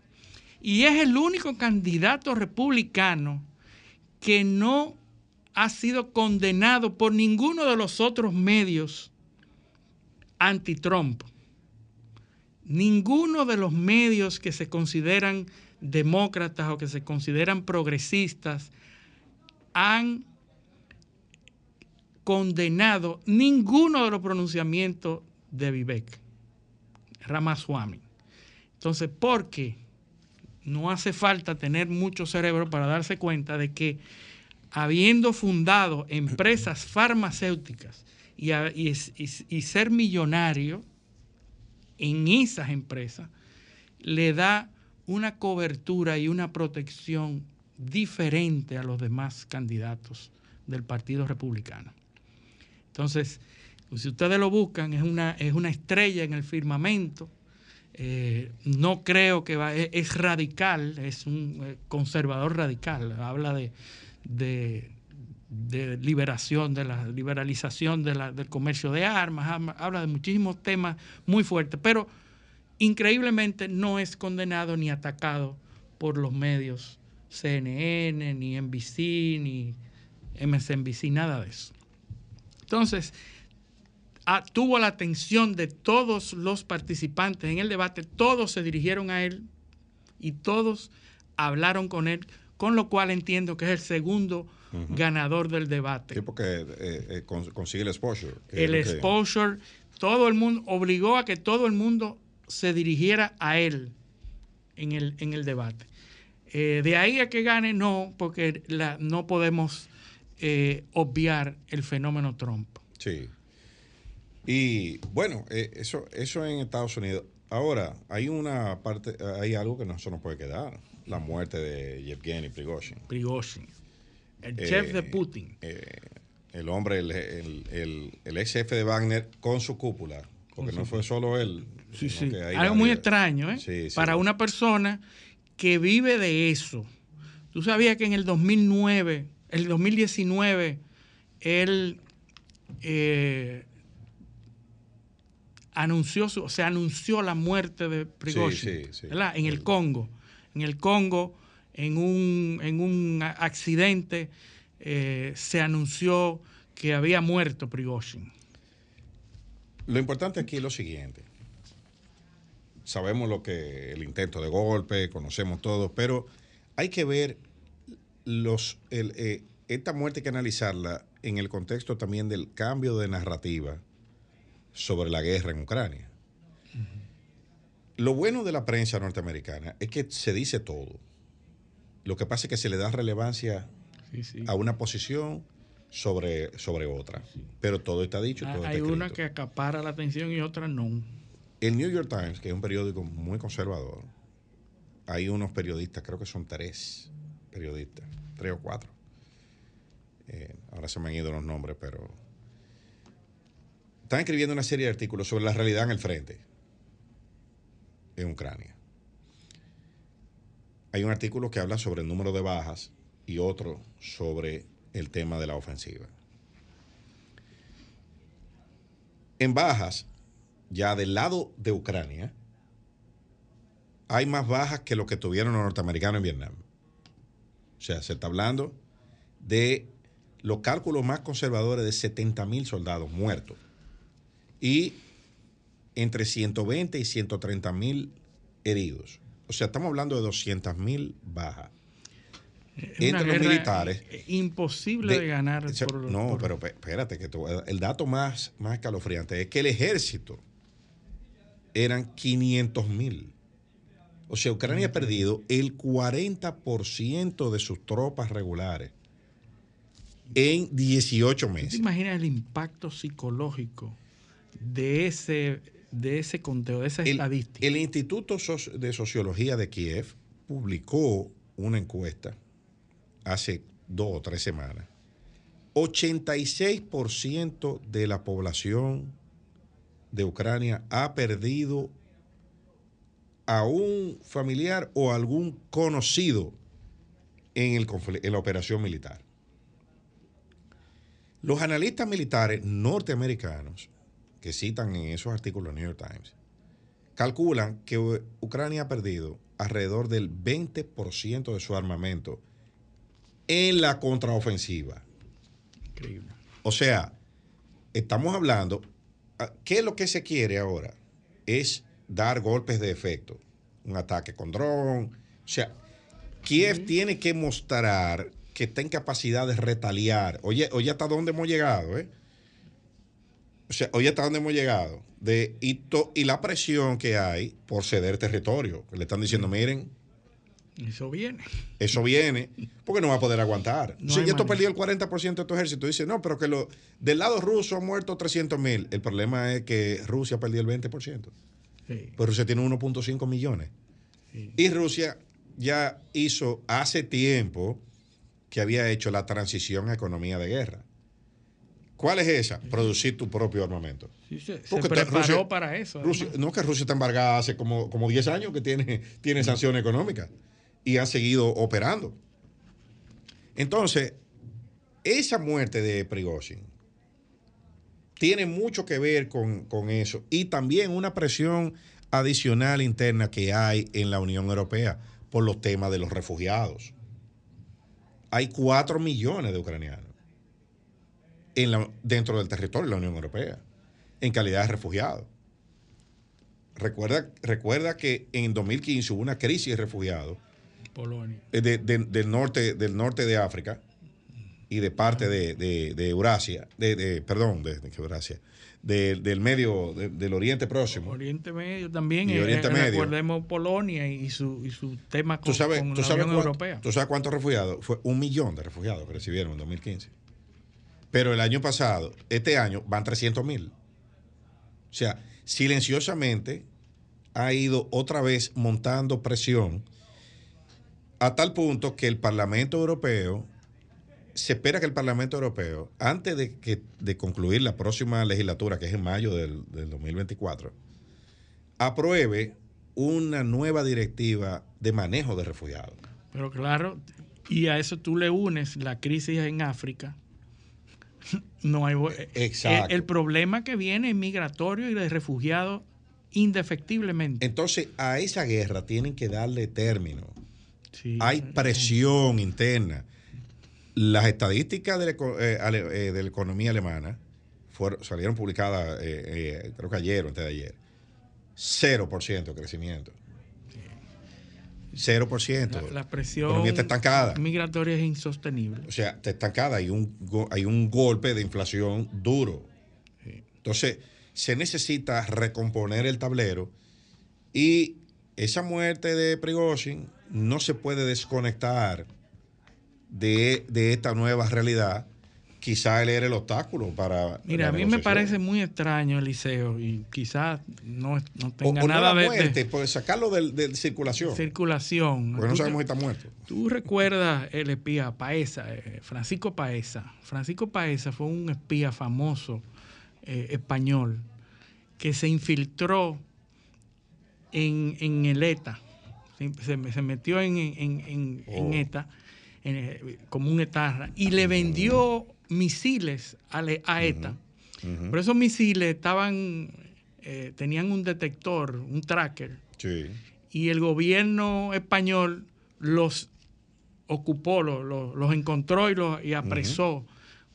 Y es el único candidato republicano que no ha sido condenado por ninguno de los otros medios anti-Trump. Ninguno de los medios que se consideran demócratas o que se consideran progresistas han condenado ninguno de los pronunciamientos de Vivek Ramaswamy. Entonces, ¿por qué? No hace falta tener mucho cerebro para darse cuenta de que habiendo fundado empresas farmacéuticas y, y, y, y, ser millonario en esas empresas, le da una cobertura y una protección diferente a los demás candidatos del Partido Republicano. Entonces, si ustedes lo buscan, es una, es una estrella en el firmamento. Eh, no creo que va, es, es, radical, es un conservador radical. Habla de, de, liberación, de la liberalización del comercio de armas, habla de muchísimos temas muy fuertes, pero increíblemente no es condenado ni atacado por los medios CNN, ni NBC, ni MSNBC, nada de eso. Entonces, a, tuvo la atención de todos los participantes en el debate, todos se dirigieron a él y todos hablaron con él con lo cual entiendo que es el segundo uh -huh. ganador del debate. Sí, porque eh, eh, consigue el exposure. El exposure, que... todo el mundo, obligó a que todo el mundo se dirigiera a él en el, en el debate. Eh, de ahí a que gane, no, porque la, no podemos obviar el fenómeno Trump. Sí. Y bueno, eh, eso, eso en Estados Unidos. Ahora, hay una parte, hay algo que no se nos puede quedar la muerte de Yevgeny Prigozhin. Prigozhin, el eh, chef de Putin. Eh, el hombre, el, el, el, el, ex jefe de Wagner con su cúpula, porque no fue solo él. Sí, sí. Algo muy extraño, ¿eh? Sí, sí. Para una persona que vive de eso. Tú sabías que en el 2009, el 2019, él eh, anunció, su, o sea, anunció la muerte de Prigozhin, ¿verdad? En el Congo en el Congo, en un, en un accidente, eh, se anunció que había muerto Prigozhin. Lo importante aquí es lo siguiente. Sabemos lo que el intento de golpe, conocemos todo, pero hay que ver los, el, eh, esta muerte hay que analizarla en el contexto también del cambio de narrativa sobre la guerra en Ucrania. Uh -huh. Lo bueno de la prensa norteamericana es que se dice todo. Lo que pasa es que se le da relevancia sí, sí. a una posición sobre, sobre otra. Sí. Pero todo está dicho. Todo Hay está una que acapara la atención y otra no. El New York Times, que es un periódico muy conservador, hay unos periodistas, creo que son tres periodistas, tres o cuatro. Eh, ahora se me han ido los nombres, pero están escribiendo una serie de artículos sobre la realidad en el frente en Ucrania. Hay un artículo que habla sobre el número de bajas y otro sobre el tema de la ofensiva. En bajas, ya del lado de Ucrania, hay más bajas que lo que tuvieron los norteamericanos en Vietnam. O sea, se está hablando de los cálculos más conservadores de 70 mil soldados muertos y entre 120 y 130 mil heridos. O sea, estamos hablando de 200 mil bajas. entre los militares. Imposible de, ganar. no, pero espérate, que el dato más, más escalofriante es que el ejército eran 500 mil. O sea, Ucrania ha perdido el 40% de sus tropas regulares en 18 meses. ¿Te imaginas el impacto psicológico de ese, de ese conteo, de esa estadística? El Instituto de Sociología de Kiev publicó una encuesta hace dos o tres semanas. 86% de la población de Ucrania ha perdido a un familiar o algún conocido en, el, en la operación militar. Los analistas militares norteamericanos que citan en esos artículos New York Times calculan que Ucrania ha perdido alrededor del 20% de su armamento en la contraofensiva. Increíble. O sea, estamos hablando, ah, ¿qué es lo que se quiere ahora? Es dar golpes de efecto, un ataque con dron. O sea, Kiev tiene que mostrar que está en capacidad de retaliar. Oye, oye hasta dónde hemos llegado, ¿eh? O sea, oye hasta dónde hemos llegado. De, y, y la presión que hay por ceder territorio. le están diciendo, miren. Eso viene. Eso viene, porque no va a poder aguantar. si ya esto perdió el 40% de tu ejército, dice, no, pero que lo, del lado ruso han muerto 300 mil. El problema es que Rusia perdió el 20%. Pero Rusia tiene 1.5 millones. Y Rusia ya hizo hace tiempo que había hecho la transición a economía de guerra. ¿Cuál es esa? Producir tu propio armamento. se, preparó para eso. no, que Rusia está embargada hace como, como 10 años que tiene, tiene sanciones económicas y ha seguido operando. Entonces, esa muerte de Prigozhin tiene mucho que ver con, eso. Y también una presión adicional interna que hay en la Unión Europea por los temas de los refugiados. Hay cuatro millones de ucranianos en dentro del territorio de la Unión Europea en calidad de refugiados. Recuerda, recuerda que en 2015 hubo una crisis de refugiados Polonia. Eh, del, norte, del norte de África y de parte de, de, Eurasia, de, perdón, de, Eurasia, del medio, del Oriente Próximo. Oriente Medio también. Y eh, Oriente Medio. Recordemos Polonia y su, y su tema con, la Unión Europea. ¿Tú sabes cuántos refugiados? Fue un millón de refugiados que recibieron en 2015. Pero el año pasado, este año, van 300 mil. O sea, silenciosamente ha ido otra vez montando presión a tal punto que el Parlamento Europeo se espera que el Parlamento Europeo, antes de, que, de concluir la próxima legislatura, que es en mayo del, 2024, apruebe una nueva directiva de manejo de refugiados. Pero claro, y a eso tú le unes la crisis en África. No hay. Exacto. El, el problema que viene es migratorio y de refugiados indefectibéismente. Entonces, a esa guerra tienen que darle término. Hay presión interna las estadísticas de la, eh, eh, de la economía alemana fueron, salieron publicadas, eh, creo que ayer o antes de ayer. 0% de crecimiento. 0%. La, presión estancada. migratoria es insostenible. O sea, está estancada. Hay un, hay un golpe de inflación duro. Entonces, se necesita recomponer el tablero y esa muerte de Prigozhin no se puede desconectar de, esta nueva realidad, quizá él era el obstáculo para. Mira, a mí me parece muy extraño, Eliseo, y quizás no, no tenga nada de. muerte, pues sacarlo de, circulación. Circulación. Porque no sabemos si está muerto. Tú recuerdas el espía Paesa, eh, Francisco Paesa. Francisco Paesa fue un espía famoso eh, español que se infiltró en, en el ETA. Se, se metió en, en, en oh. ETA eh, como un etarra, y le vendió misiles a, a ETA. Pero esos misiles estaban, eh, tenían un detector, un tracker. y el gobierno español los ocupó, los, los- los encontró y, los, y apresó.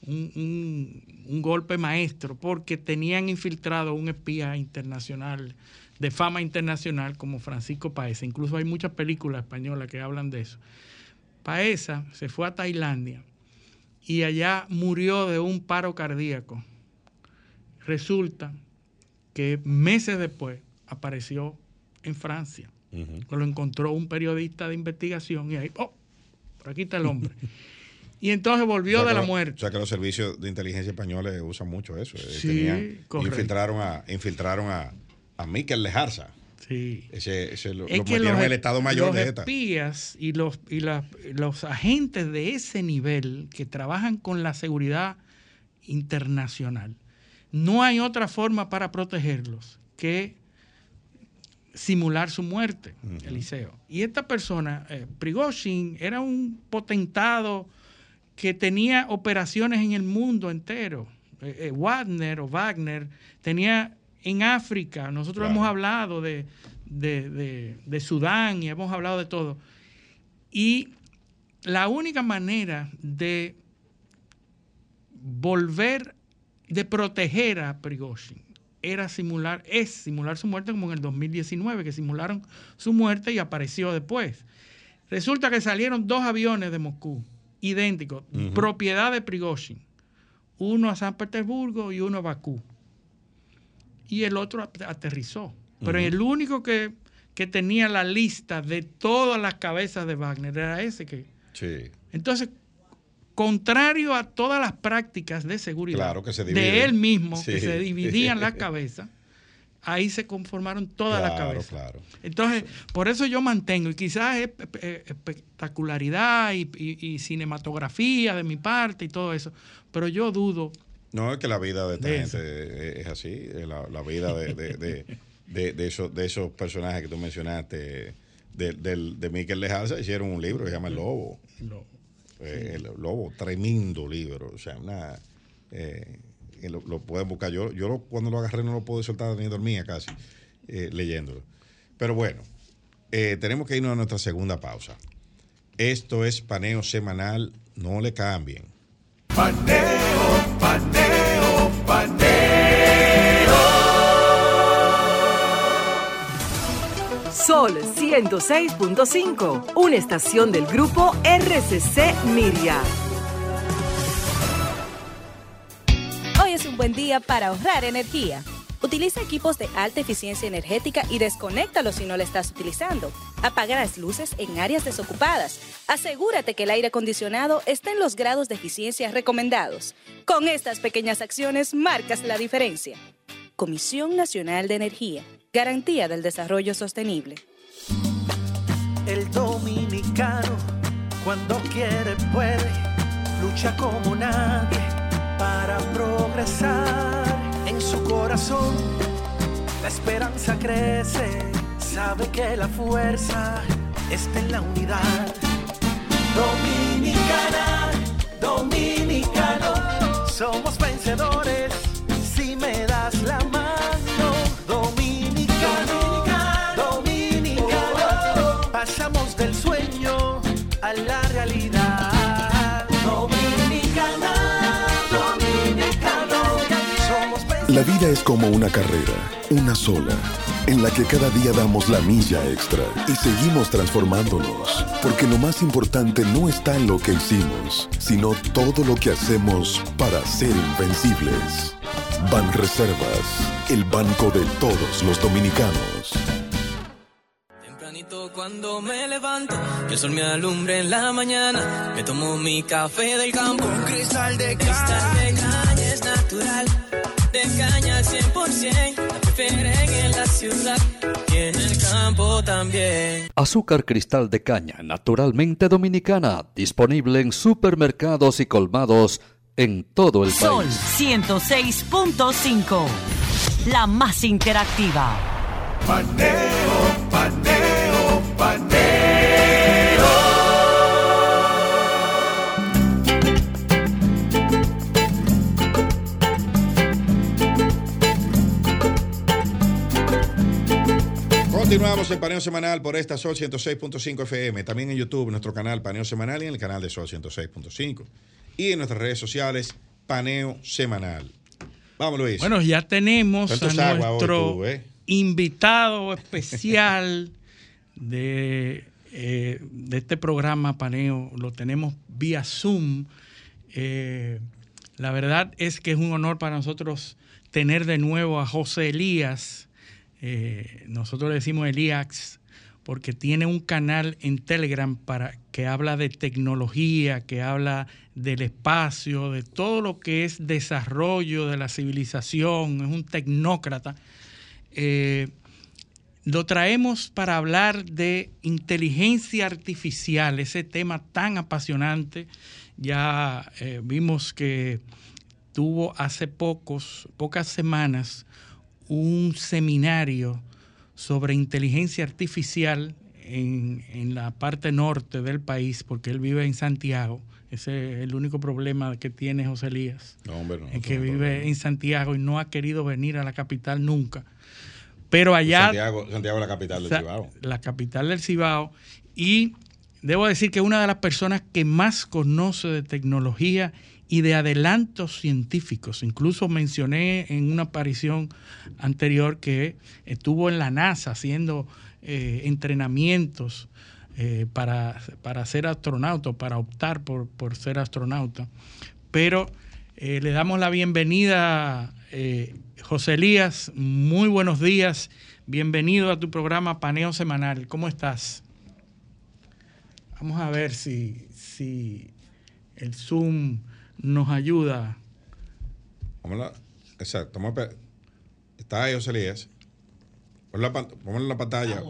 Un, un- un golpe maestro porque tenían infiltrado un espía internacional de fama internacional como Francisco Paesa. Incluso hay muchas películas españolas que hablan de eso. Paesa se fue a Tailandia y allá murió de un paro cardíaco. Resulta que meses después apareció en Francia. Lo encontró un periodista de investigación y ahí, ¡oh! Por aquí está el hombre. Y entonces volvió O sea de la lo- muerte. O sea que los servicios de inteligencia españoles usan mucho eso. eh, Sí, tenían- infiltraron a, infiltraron a, a Miquel Lejarza. Sí. Ese, ese lo, Es que los, en el Estado Mayor los de ETA. espías y los y los agentes de ese nivel que trabajan con la seguridad internacional, no hay otra forma para protegerlos que simular su muerte, Eliseo. Y esta persona, eh, Prigozhin, era un potentado que tenía operaciones en el mundo entero. Eh, eh, Wagner o Wagner tenía en África, nosotros Claro. hemos hablado de, de- de- de Sudán y hemos hablado de todo. Y la única manera de volver, de proteger a Prigozhin, era simular, es simular su muerte como en el 2019, que simularon su muerte y apareció después. Resulta que salieron dos aviones de Moscú, idénticos, propiedad de Prigozhin. Uno a San Petersburgo y uno a Bakú. Y el otro at- aterrizó. Pero el único que, que tenía la lista de todas las cabezas de Wagner era ese que... Sí. Entonces, contrario a todas las prácticas de seguridad Claro que se dividen. de él mismo, que se dividían las cabezas, ahí se conformaron todas las cabezas. claro. Entonces, por eso yo mantengo, y quizás es espectacularidad y, y- y cinematografía de mi parte y todo eso, pero yo dudo. No, es que la vida de esta De gente es así. La, la vida de, de, de, de- de esos, de esos personajes que tú mencionaste, de, del- de Miquel Lejarza, hicieron un libro que se llama El Lobo. Eh, El Lobo, tremendo libro. O sea, una. eh, lo, lo pueden buscar. Yo, yo lo- cuando lo agarré no lo pude soltar ni dormía casi eh, leyéndolo. Pero bueno, eh, tenemos que irnos a nuestra segunda pausa. Esto es paneo semanal. No le cambien. Paneo, paneo, paneo. Sol 106.5, una estación del grupo RCC Miria. Hoy es un buen día para ahorrar energía. Utiliza equipos de alta eficiencia energética y desconéctalos si no lo estás utilizando. Apaga las luces en áreas desocupadas. Asegúrate que el aire acondicionado esté en los grados de eficiencia recomendados. Con estas pequeñas acciones marcas la diferencia. Comisión Nacional de Energía. Garantía del Desarrollo Sostenible. El dominicano, cuando quiere, puede, lucha como nadie para progresar. Su corazón, la esperanza crece, sabe que la fuerza está en la unidad. Dominicana, dominicano, somos vencedores La vida es como una carrera, una sola, en la que cada día damos la milla extra y seguimos transformándonos, porque lo más importante no está en lo que hicimos, sino todo lo que hacemos para ser invencibles. Ban Reservas, el banco de todos los dominicanos. Tempranito cuando me levanto, que el sol me alumbre en la mañana, me tomo mi café del campo. Un cristal de cristal de caña es natural, caña al 100%, la prefieren en la ciudad y en el campo también. Azúcar cristal de caña, naturalmente dominicana, disponible en supermercados y colmados en todo el Sol país. 106.5. La más interactiva. Paneo, paneo, Continuamos en el paneo semanal por esta Sol 106.5 FM. También en YouTube, nuestro canal Paneo Semanal y en el canal de Sol 106.5. Y en nuestras redes sociales, Paneo Semanal. Vamos, Luis. Bueno, ya tenemos a nuestro tú, ¿eh? invitado especial de, eh, de este programa Paneo. Lo tenemos vía Zoom. Eh, la verdad es que es un honor para nosotros tener de nuevo a José Elías. Eh, nosotros le decimos Elías porque tiene un canal en Telegram para que habla de tecnología, que habla del espacio, de todo lo que es desarrollo de la civilización, es un tecnócrata. Eh, lo traemos para hablar de inteligencia artificial, ese tema tan apasionante. Ya eh, vimos que tuvo hace pocos, pocas semanas un seminario sobre inteligencia artificial en, en la parte norte del país, porque él vive en Santiago. Ese es el único problema que tiene José Elías. No, hombre, no. es que vive en Santiago y no ha querido venir a la capital nunca. Pero allá, Santiago, Santiago es la capital del Cibao. la capital del Cibao, y debo decir que una de las personas que más conoce de tecnología y de adelantos científicos. Incluso mencioné en una aparición anterior que estuvo en la NASA haciendo eh, entrenamientos eh, para, para ser astronauta, para optar por, por ser astronauta. Pero eh, le damos la bienvenida, eh, José Elías. Muy buenos días. Bienvenido a tu programa Paneo Semanal. ¿Cómo estás? Vamos a ver si, si el Zoom nos ayuda. La- exacto. Vamos a pe- Está ahí, José Elías. Ponle la, pan- ponle la pantalla.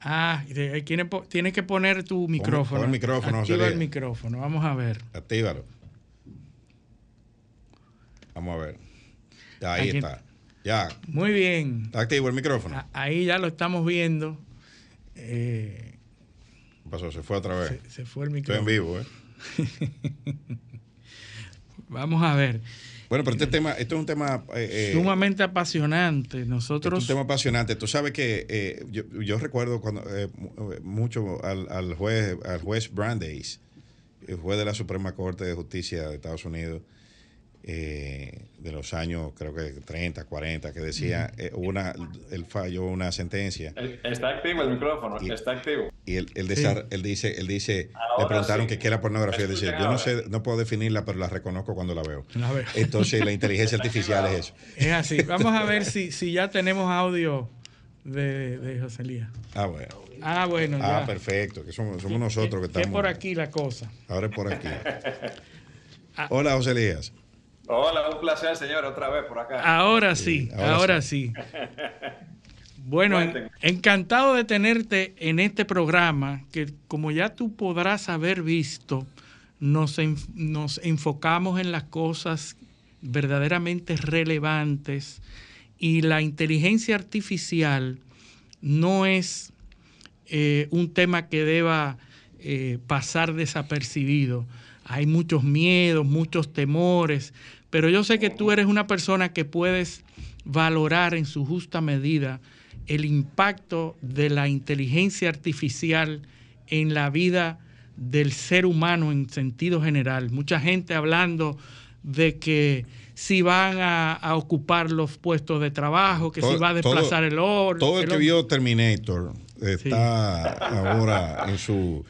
Ah, te- tiene, tienes que poner tu micrófono. pon el micrófono, José Activa el Elías. micrófono. Vamos a ver. Actívalo. Vamos a ver. Ya, ahí Aquí- está. Ya. Muy bien. Está activo el micrófono. Ahí ya lo estamos viendo. Eh, ¿Qué pasó? Se fue otra vez. se, se fue el Estoy en micrófono. vivo, ¿eh? Vamos a ver. Bueno, pero este tema, esto es un tema. eh, eh, Sumamente apasionante. Es Nosotros. un tema apasionante. Tú sabes que eh, yo, yo recuerdo cuando eh, eh, mucho al, al juez al juez Brandeis, el juez de la Suprema Corte de Justicia de Estados Unidos, eh, de los años creo que 30, 40, que decía, eh, una, él falló una sentencia Está activo el micrófono, está activo. y él, él, Sí. desar- él dice, él dice, Ahora le preguntaron sí. que qué era pornografía, ¿Me él decía, yo no sé, no puedo definirla, pero la reconozco cuando la veo. La veo. Entonces la inteligencia artificial es eso. Es así. Vamos a ver si, si ya tenemos audio de, de José Elías. Ah, bueno. Ah, bueno. Ah, ya. perfecto, que somos, somos nosotros que Que es estamos. por aquí la cosa. Ahora es por aquí. Ah. Hola, José Elías. Hola, un placer, señor, otra vez por acá. Ahora sí, ahora ahora, sí. Bueno, en- encantado de tenerte en este programa que como ya tú podrás haber visto, nos, en- nos enfocamos en las cosas verdaderamente relevantes y la inteligencia artificial no es eh, un tema que deba eh, pasar desapercibido. Hay muchos miedos, muchos temores, pero yo sé que tú eres una persona que puedes valorar en su justa medida el impacto de la inteligencia artificial en la vida del ser humano en sentido general. Mucha gente hablando de que si van a, a ocupar los puestos de trabajo, que si va a desplazar el oro. Todo el el que vio Terminator está ahora en su.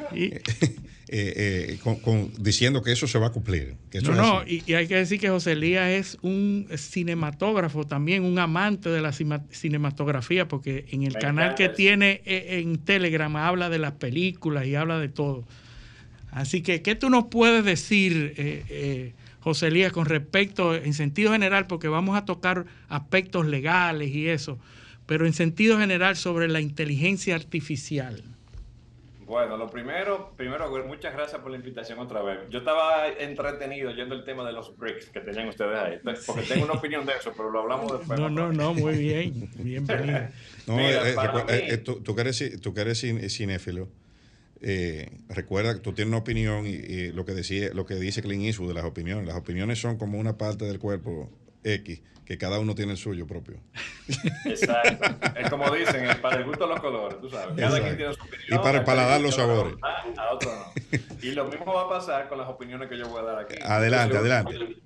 Eh, con- con- diciendo que eso se va a cumplir. Que eso No, no, y, y hay que decir que José Elías es un cinematógrafo también, un amante de la cima- cinematografía, porque en el Me canal encanta que eso. tiene eh, en Telegram habla de las películas y habla de todo. Así que, ¿qué tú nos puedes decir, eh, eh, José Elías, con respecto, en sentido general, porque vamos a tocar aspectos legales y eso, pero en sentido general sobre la inteligencia artificial? Bueno, lo primero, primero, muchas gracias por la invitación otra vez. Yo estaba entretenido yendo el tema de los BRICS que tenían ustedes ahí, porque tengo una opinión de eso, pero lo hablamos después. No, no, no, muy bien, bienvenido. No, Mira, eh, eh, eh, eh, tú, tú que eres, tú que eres cin- cinéfilo, eh, recuerda que tú tienes una opinión y, y lo que decía, lo que dice Clint Eastwood de las opiniones. Las opiniones son como una parte del cuerpo X, que cada uno tiene el suyo propio. Exacto. Es como dicen, eh, para el gusto de los colores, tú sabes. Cada Exacto. quien tiene su opinión. Y para el paladar los sabores. a A no. Y lo mismo va a pasar con las opiniones que yo voy a dar aquí. Adelante, adelante.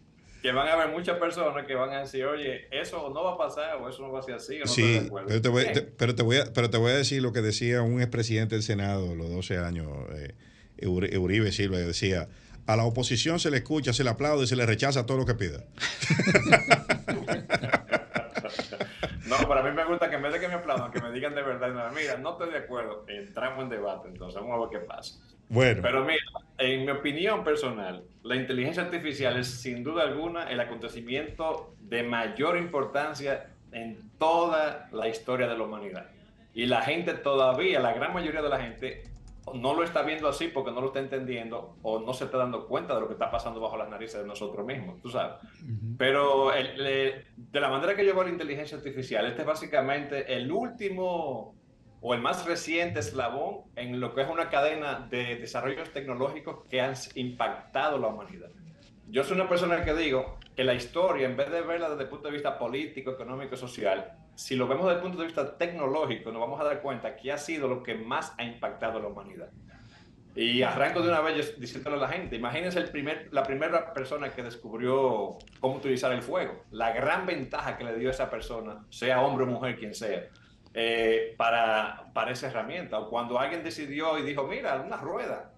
Que van a haber muchas personas que van a decir, oye, eso no va a pasar o eso no va a ser así. O no Sí, pero te, voy, te- pero, te voy a, pero te voy a decir lo que decía un expresidente del Senado los 12 años, eh, Uribe Silva, que decía, a la oposición se le escucha, se le aplaude y se le rechaza todo lo que pida. No, para mí me gusta que en vez de que me aplaudan, que me digan de verdad, no, mira, no estoy de acuerdo, entramos en debate, entonces vamos a ver qué pasa. Bueno. Pero mira, en mi opinión personal, la inteligencia artificial es sin duda alguna el acontecimiento de mayor importancia en toda la historia de la humanidad. Y la gente todavía, la gran mayoría de la gente, no lo está viendo así porque no lo está entendiendo o no se está dando cuenta de lo que está pasando bajo las narices de nosotros mismos, tú sabes. Pero el- de la manera que yo veo la inteligencia artificial, este es básicamente el último o el más reciente eslabón en lo que es una cadena de desarrollos tecnológicos que han impactado la humanidad. Yo soy una persona que digo que la historia, en vez de verla desde el punto de vista político, económico social, si lo vemos desde el punto de vista tecnológico, nos vamos a dar cuenta que ha sido lo que más ha impactado a la humanidad. Y arranco de una vez diciéndole a la gente, imagínense el primer, la primera persona que descubrió cómo utilizar el fuego, la gran ventaja que le dio a esa persona, sea hombre o mujer, quien sea, eh, para, para esa herramienta. O cuando alguien decidió y dijo, mira, una rueda,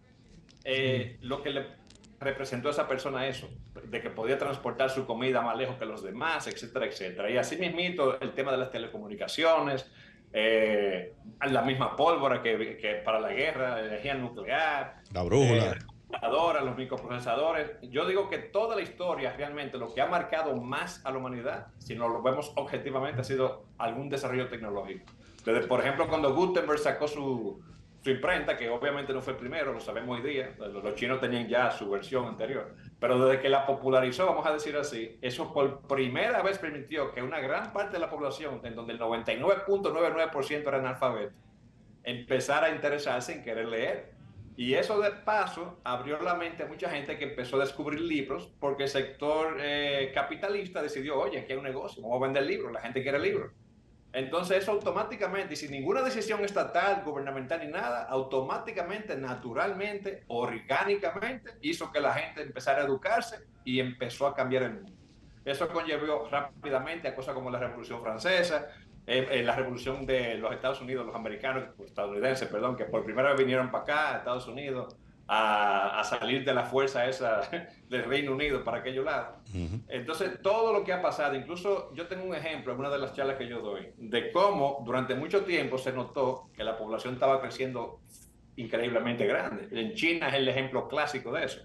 eh, lo que le representó a esa persona eso, de que podía transportar su comida más lejos que los demás, etcétera, etcétera. Y así mismito el tema de las telecomunicaciones, eh, la misma pólvora que, que para la guerra, la energía nuclear, La brújula. eh, los microprocesadores. Yo digo que toda la historia realmente lo que ha marcado más a la humanidad, si nos lo vemos objetivamente, ha sido algún desarrollo tecnológico. Desde, por ejemplo, cuando Gutenberg sacó su, su imprenta, que obviamente no fue el primero, lo sabemos hoy día, los, chinos tenían ya su versión anterior, pero desde que la popularizó, vamos a decir así, eso por primera vez permitió que una gran parte de la población, en donde el 99.99% era analfabeto, empezara a interesarse en querer leer. Y eso de paso abrió la mente a mucha gente que empezó a descubrir libros porque el sector eh, capitalista decidió, oye, aquí hay un negocio, vamos a vender libros, la gente quiere libros. Entonces eso automáticamente, y sin ninguna decisión estatal, gubernamental ni nada, automáticamente, naturalmente, orgánicamente, hizo que la gente empezara a educarse y empezó a cambiar el mundo. Eso conllevó rápidamente a cosas como la Revolución Francesa, eh, eh, la revolución de los Estados Unidos, los americanos, estadounidenses, perdón, que por primera vez vinieron para acá, a Estados Unidos, a, a salir de la fuerza esa del Reino Unido para aquellos lados. Entonces, todo lo que ha pasado, incluso yo tengo un ejemplo en una de las charlas que yo doy, de cómo durante mucho tiempo se notó que la población estaba creciendo increíblemente grande. En China es el ejemplo clásico de eso.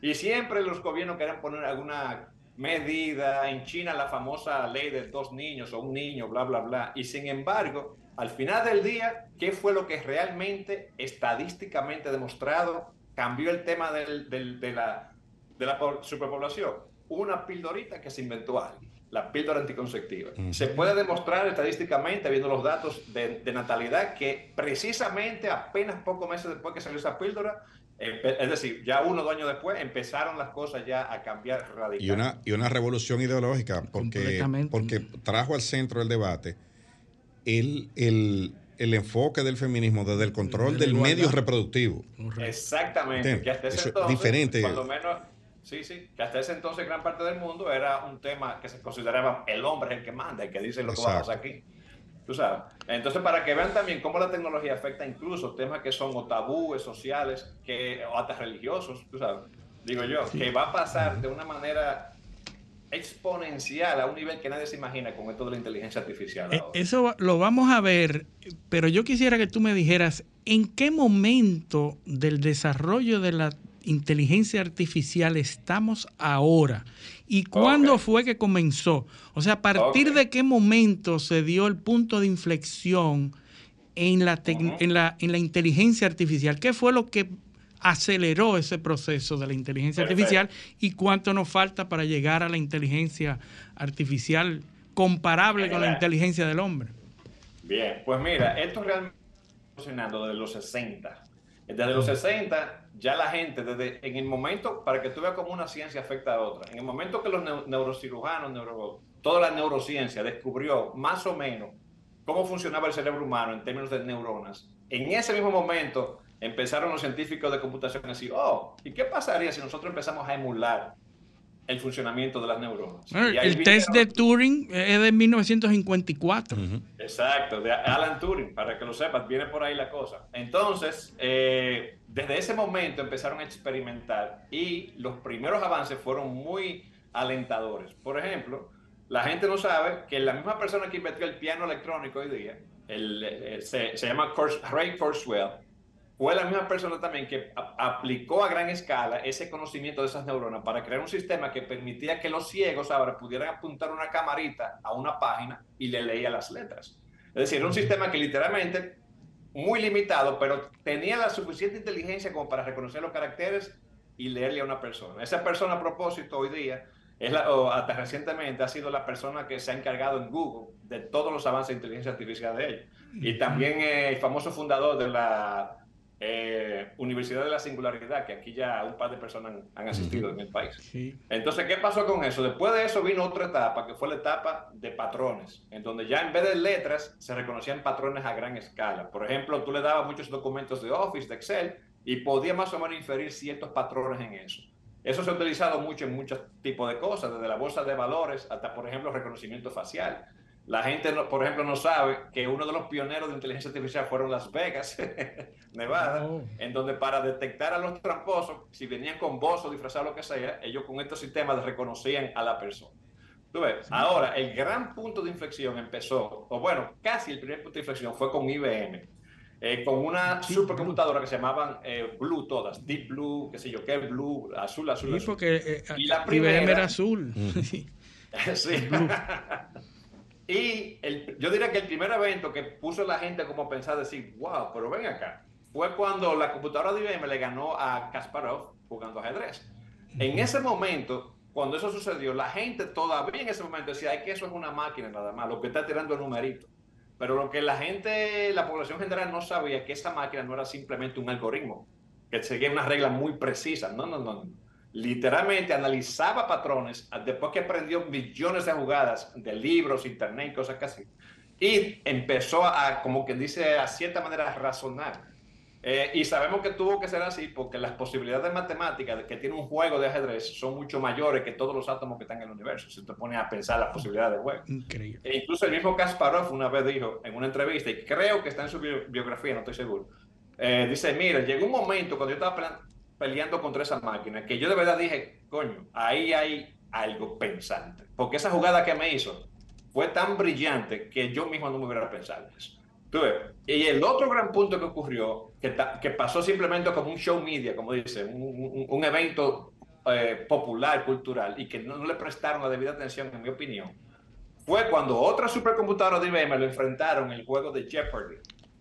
Y siempre los gobiernos querían poner alguna medida, en China la famosa ley de dos niños o un niño, bla, bla, bla. Y sin embargo, al final del día, ¿qué fue lo que realmente, estadísticamente demostrado, cambió el tema del- del- de la, de la po- superpoblación? Una pildorita que se inventó alguien, la píldora anticonceptiva. Se puede demostrar estadísticamente, viendo los datos de, de natalidad, que precisamente apenas pocos meses después que salió esa píldora, es decir, ya uno o dos años después, empezaron las cosas ya a cambiar radicalmente. Y una, y una revolución ideológica, porque, porque trajo al centro del debate el, el, el enfoque del feminismo desde el control De del igualdad. medio reproductivo. Exactamente. Entiendo. Que hasta ese Eso es diferente. Cuando menos, sí, sí, que hasta ese entonces gran parte del mundo era un tema que se consideraba el hombre es el que manda, el que dice lo que va a pasar aquí. Tú sabes. Entonces, para que vean también cómo la tecnología afecta incluso temas que son o tabúes sociales, que, o hasta religiosos, tú sabes. Digo yo, que va a pasar de una manera exponencial a un nivel que nadie se imagina con esto de la inteligencia artificial. Eh, ahora. Eso lo vamos a ver, pero yo quisiera que tú me dijeras en qué momento del desarrollo de la inteligencia artificial estamos ahora y cuándo fue que comenzó. O sea, a partir de qué momento se dio el punto de inflexión en la, en la, en la inteligencia artificial. ¿Qué fue lo que aceleró ese proceso de la inteligencia Perfecto. artificial y cuánto nos falta para llegar a la inteligencia artificial comparable con la inteligencia del hombre? Bien, pues mira, esto realmente está funcionando desde los 60. Desde los 60, ya la gente, desde en el momento, para que tú veas cómo una ciencia afecta a otra, en el momento que los neu- neurocirujanos, neuro- toda la neurociencia descubrió más o menos cómo funcionaba el cerebro humano en términos de neuronas, en ese mismo momento empezaron los científicos de computación a decir, oh, ¿y qué pasaría si nosotros empezamos a emular el funcionamiento de las neuronas? Bueno, Y ahí el test de vinieron- Turing es de 1954. Exacto, de Alan Turing, para que lo sepas, viene por ahí la cosa. Entonces, eh, desde ese momento empezaron a experimentar y los primeros avances fueron muy alentadores. Por ejemplo, la gente no sabe que la misma persona que inventó el piano electrónico hoy día, el- el- se, se llama Kurs- Ray Kurzweil, fue la misma persona también que aplicó a gran escala ese conocimiento de esas neuronas para crear un sistema que permitía que los ciegos ahora pudieran apuntar una camarita a una página y le leía las letras. Es decir, un sistema que literalmente muy limitado, pero tenía la suficiente inteligencia como para reconocer los caracteres y leerle a una persona. Esa persona a propósito hoy día, es la, o hasta recientemente, ha sido la persona que se ha encargado en Google de todos los avances de inteligencia artificial de ellos. Y también eh, el famoso fundador de la eh, Universidad de la Singularidad, que aquí ya un par de personas han, han asistido en el país. Entonces, ¿qué pasó con eso? Después de eso vino otra etapa, que fue la etapa de patrones, en donde ya en vez de letras se reconocían patrones a gran escala. Por ejemplo, tú le dabas muchos documentos de Office, de Excel, y podía más o menos inferir ciertos patrones en eso. Eso se ha utilizado mucho en muchos tipos de cosas, desde la bolsa de valores hasta, por ejemplo, reconocimiento facial. La gente, no- por ejemplo, no sabe que uno de los pioneros de inteligencia artificial fueron Las Vegas, Nevada, Oh. en donde para detectar a los tramposos, si venían con voz o disfrazados lo que sea, ellos con estos sistemas reconocían a la persona. Tú ves, ahora el gran punto de inflexión empezó, o bueno, casi el primer punto de inflexión fue con IBM, eh, con una supercomputadora que se llamaban eh, Blue todas, Deep Blue, qué sé yo, qué Blue, azul, azul, Sí, azul. porque eh, Y la IBM era primera- azul. Sí. Y el- yo diría que el primer evento que puso la gente como a pensar, decir, wow, pero ven acá, fue cuando la computadora de IBM le ganó a Kasparov jugando ajedrez. En ese momento, cuando eso sucedió, la gente todavía en ese momento decía, ay, que eso es una máquina nada más, lo que está tirando el numerito. Pero lo que la gente, la población general no sabía es que esa máquina no era simplemente un algoritmo, que seguía unas reglas muy precisas. No, no, no. Literalmente analizaba patrones después que aprendió millones de jugadas de libros, internet, cosas casi. Y empezó a, como que dice, a cierta manera, a razonar. Eh, y sabemos que tuvo que ser así porque las posibilidades matemáticas que tiene un juego de ajedrez son mucho mayores que todos los átomos que están en el universo. Si te pones a pensar las posibilidades de juego. Increíble. E incluso el mismo Kasparov una vez dijo en una entrevista, y creo que está en su bio- biografía, no estoy seguro, eh, dice, mira, llegó un momento cuando yo estaba peleando contra esa máquina, que yo de verdad dije, coño, ahí hay algo pensante. Porque esa jugada que me hizo fue tan brillante que yo mismo no me hubiera pensado eso. Y el otro gran punto que ocurrió, que, que pasó simplemente como un show media, como dice, un, un- un evento eh, popular, cultural, y que no, no le prestaron la debida atención, en mi opinión, fue cuando otra supercomputadora de IBM lo enfrentaron en el juego de Jeopardy.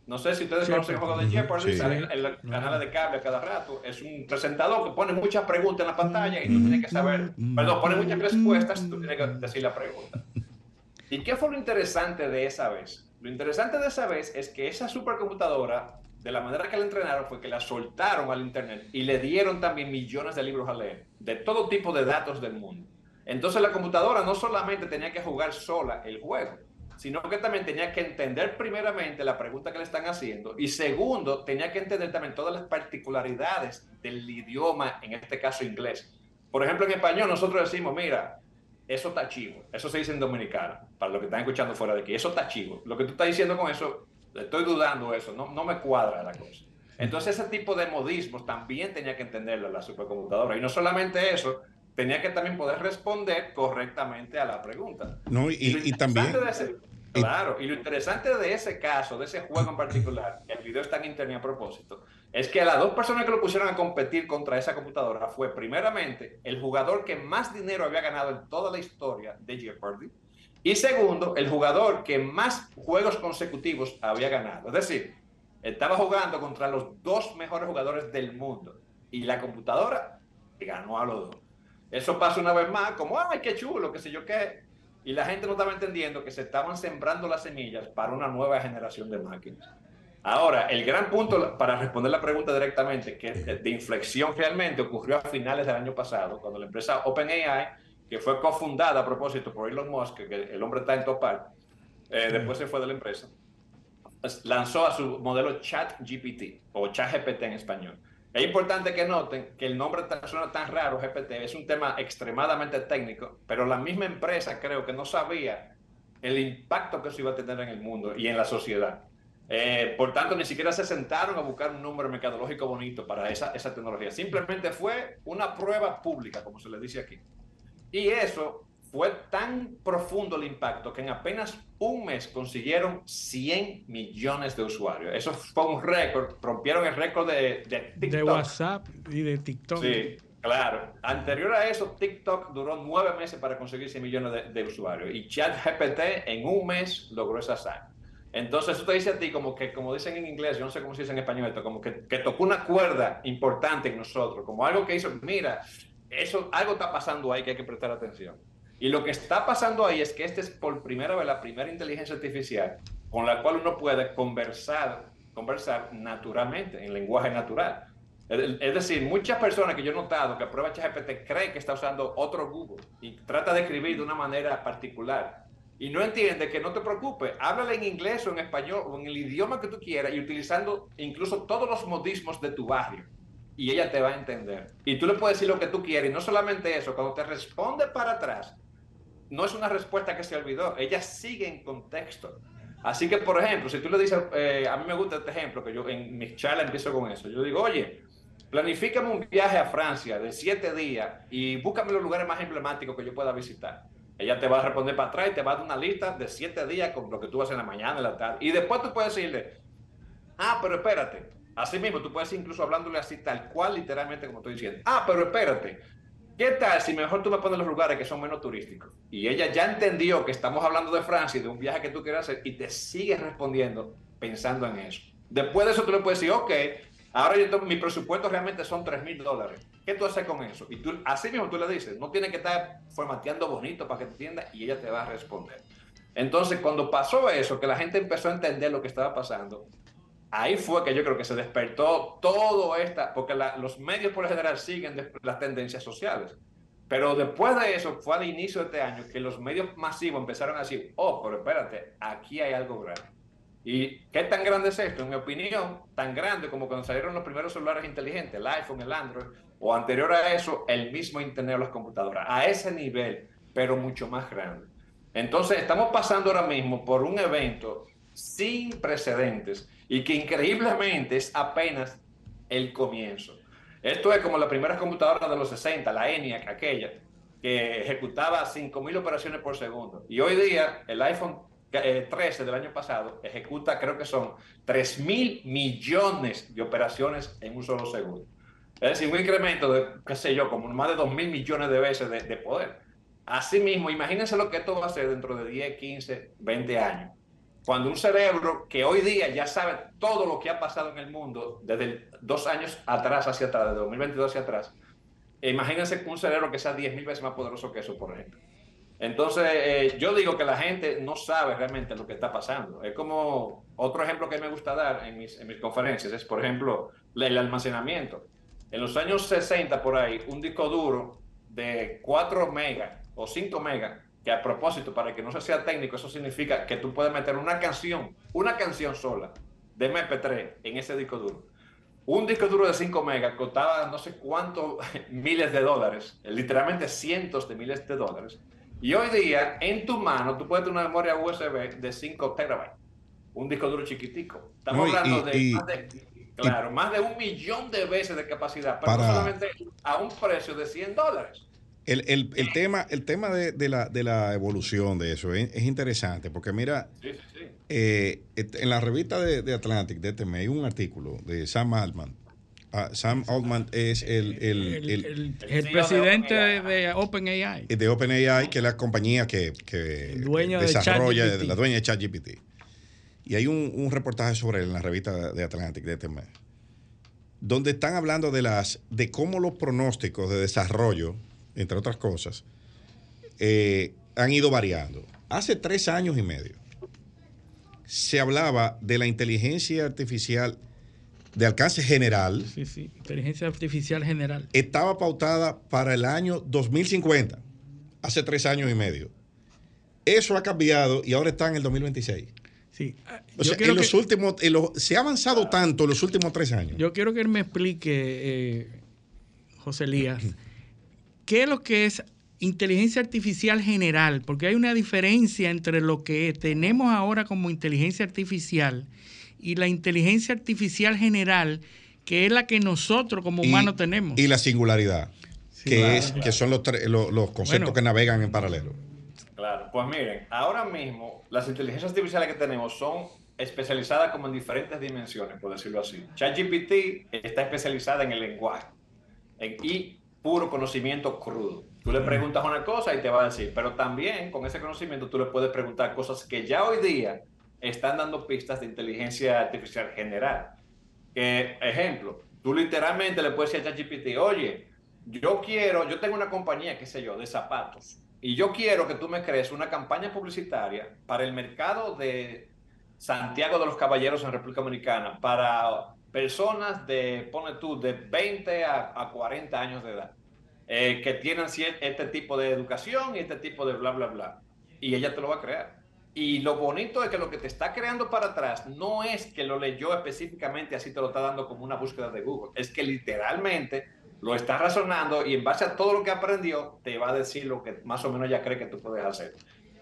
No sé si ustedes conocen el juego de Jeopardy, Sí. sale en los canales de cable a cada rato. Es un presentador que pone muchas preguntas en la pantalla y tú tienes que saber, perdón, pone muchas respuestas y tú tienes que decir la pregunta. ¿Y qué fue lo interesante de esa vez? Lo interesante de esa vez es que esa supercomputadora, de la manera que la entrenaron, fue que la soltaron al Internet y le dieron también millones de libros a leer, de todo tipo de datos del mundo. Entonces la computadora no solamente tenía que jugar sola el juego, sino que también tenía que entender primeramente la pregunta que le están haciendo y segundo, tenía que entender también todas las particularidades del idioma, en este caso inglés. Por ejemplo, en español nosotros decimos, mira, eso está chivo. Eso se dice en dominicano, para los que están escuchando fuera de aquí. Eso está chivo. Lo que tú estás diciendo con eso, estoy dudando eso, no, no me cuadra la cosa. Entonces ese tipo de modismos también tenía que entenderlo la supercomputadora. Y no solamente eso, tenía que también poder responder correctamente a la pregunta. No, y, lo y también. ese- claro, y lo interesante de ese caso, de ese juego en particular, que el video está en internet a propósito, es que las dos personas que lo pusieron a competir contra esa computadora fue, primeramente, el jugador que más dinero había ganado en toda la historia de Jeopardy, y segundo, el jugador que más juegos consecutivos había ganado. Es decir, estaba jugando contra los dos mejores jugadores del mundo, y la computadora ganó a los dos. Eso pasa una vez más, como, ay, qué chulo, qué sé yo qué. Y la gente no estaba entendiendo que se estaban sembrando las semillas para una nueva generación de máquinas. Ahora, el gran punto para responder la pregunta directamente, que de inflexión realmente ocurrió a finales del año pasado, cuando la empresa OpenAI, que fue cofundada a propósito por Elon Musk, que el hombre está en topar, eh, después se fue de la empresa, lanzó a su modelo ChatGPT o ChatGPT en español. Es importante que noten que el nombre suena tan raro, GPT, es un tema extremadamente técnico, pero la misma empresa creo que no sabía el impacto que eso iba a tener en el mundo y en la sociedad. Eh, por tanto, ni siquiera se sentaron a buscar un número mercadológico bonito para esa, esa tecnología. Simplemente fue una prueba pública, como se le dice aquí. Y eso fue tan profundo el impacto que en apenas un mes consiguieron 100 millones de usuarios. Eso fue un récord, rompieron el récord de, de TikTok. De WhatsApp y de TikTok. Sí, claro. Anterior a eso, TikTok duró nueve meses para conseguir 100 millones de, de usuarios y ChatGPT en un mes logró esa hazaña. Entonces, eso te dice a ti como que, como dicen en inglés, yo no sé cómo se dice en español esto, como que, que tocó una cuerda importante en nosotros, como algo que hizo, mira, eso, algo está pasando ahí que hay que prestar atención. Y lo que está pasando ahí es que este es por primera vez la primera inteligencia artificial con la cual uno puede conversar, conversar naturalmente, en lenguaje natural. Es decir, muchas personas que yo he notado que aprueban ChatGPT creen que está usando otro Google y trata de escribir de una manera particular. Y no entiende que no te preocupes, háblale en inglés o en español o en el idioma que tú quieras y utilizando incluso todos los modismos de tu barrio. Y ella te va a entender. Y tú le puedes decir lo que tú quieres. Y no solamente eso, cuando te responde para atrás, no es una respuesta que se olvidó, ella sigue en contexto. Así que, por ejemplo, si tú le dices, eh, a mí me gusta este ejemplo, que yo en mis charlas empiezo con eso, yo digo, oye, planifícame un viaje a Francia de siete días y búscame los lugares más emblemáticos que yo pueda visitar. Ella te va a responder para atrás y te va a dar una lista de siete días con lo que tú vas en la mañana, en la tarde. Y después tú puedes decirle, ah, pero espérate. Así mismo, tú puedes incluso hablándole así tal cual, literalmente como estoy diciendo. Ah, pero espérate. ¿Qué tal si mejor tú me pones los lugares que son menos turísticos? Y ella ya entendió que estamos hablando de Francia y de un viaje que tú quieres hacer y te sigue respondiendo pensando en eso. Después de eso tú le puedes decir, ok, ahora yo mi presupuesto realmente son 3 mil dólares. ¿Qué tú haces con eso? Y tú, así mismo tú le dices, no tienes que estar formateando bonito para que te entienda y ella te va a responder. Entonces, cuando pasó eso, que la gente empezó a entender lo que estaba pasando, ahí fue que yo creo que se despertó todo esta, porque los medios por lo general siguen las tendencias sociales. Pero después de eso, fue al inicio de este año que los medios masivos empezaron a decir, oh, pero espérate, aquí hay algo grande. ¿Y qué tan grande es esto? En mi opinión, tan grande como cuando salieron los primeros celulares inteligentes, el iPhone, el Android, o anterior a eso, el mismo Internet o las computadoras. A ese nivel, pero mucho más grande. Entonces, estamos pasando ahora mismo por un evento sin precedentes y que increíblemente es apenas el comienzo. Esto es como la primera computadora de los 60, la ENIAC, aquella, que ejecutaba 5.000 operaciones por segundo. Y hoy día el iPhone 13 del año pasado ejecuta, creo que son 3 mil millones de operaciones en un solo segundo. Es decir, un incremento de, qué sé yo, como más de 2 mil millones de veces de, de poder. Asimismo, imagínense lo que esto va a hacer dentro de 10, 15, 20 años. Cuando un cerebro que hoy día ya sabe todo lo que ha pasado en el mundo desde dos años atrás hacia atrás, de 2022 hacia atrás, imagínense un cerebro que sea 10 mil veces más poderoso que eso, por ejemplo. Entonces, eh, yo digo que la gente no sabe realmente lo que está pasando. Es como otro ejemplo que me gusta dar en mis, en mis conferencias, es por ejemplo el almacenamiento. En los años 60 por ahí, un disco duro de 4 megas o 5 megas, que a propósito, para que no se sea técnico, eso significa que tú puedes meter una canción, una canción sola de MP3 en ese disco duro. Un disco duro de 5 megas costaba no sé cuántos miles de dólares, literalmente cientos de miles de dólares. Y hoy día, en tu mano, tú puedes tener una memoria USB de 5 terabytes. Un disco duro chiquitico. Estamos No, y- hablando de, y- más de, claro, más de un millón de veces de capacidad, pero Para- solamente a un precio de 100 dólares. El, el- el tema, el tema de, de la, de la evolución de eso es, es interesante porque mira, Sí, sí, sí. eh, en la revista de, de Atlantic de este mes hay un artículo de Sam Altman. Ah, Sam Altman es el, el- El, el- el- el presidente de, OpenAI. de OpenAI, que es la compañía que, que dueño desarrolla, la dueña de ChatGPT. Y hay un, un reportaje sobre él en la revista de Atlantic de este mes, donde están hablando de las de cómo los pronósticos de desarrollo, entre otras cosas, eh, han ido variando. Hace tres años y medio, se hablaba de la inteligencia artificial de alcance general. Sí, sí, inteligencia artificial general. Estaba pautada para el año 2050, hace tres años y medio. Eso ha cambiado y ahora está en el 2026. Sí. O sea, en los últimos, en los- se ha avanzado tanto en los últimos tres años. Yo quiero que él me explique, eh, José Elías, qué es lo que es inteligencia artificial general, porque hay una diferencia entre lo que tenemos ahora como inteligencia artificial y la inteligencia artificial general, que es la que nosotros como Y- humanos tenemos. Y la singularidad, que, claro. es, que son los, los, los conceptos Bueno. que navegan en paralelo. Claro, pues miren, ahora mismo las inteligencias artificiales que tenemos son especializadas como en diferentes dimensiones, por decirlo así. ChatGPT está especializada en el lenguaje en, y puro conocimiento crudo. Tú le preguntas una cosa y te va a decir, pero también con ese conocimiento tú le puedes preguntar cosas que ya hoy día están dando pistas de inteligencia artificial general. Ejemplo, tú literalmente le puedes decir a ChatGPT, oye, yo quiero, yo tengo una compañía, qué sé yo, de zapatos, y yo quiero que tú me crees una campaña publicitaria para el mercado de Santiago de los Caballeros en República Dominicana, para personas de, pone tú, de 20 a, a 40 años de edad, eh, que tienen este tipo de educación y este tipo de bla, bla, bla. Y ella te lo va a crear. Y lo bonito es que lo que te está creando para atrás no es que lo leyó específicamente, así te lo está dando como una búsqueda de Google. Es que literalmente lo está razonando y en base a todo lo que aprendió, te va a decir lo que más o menos ya cree que tú puedes hacer.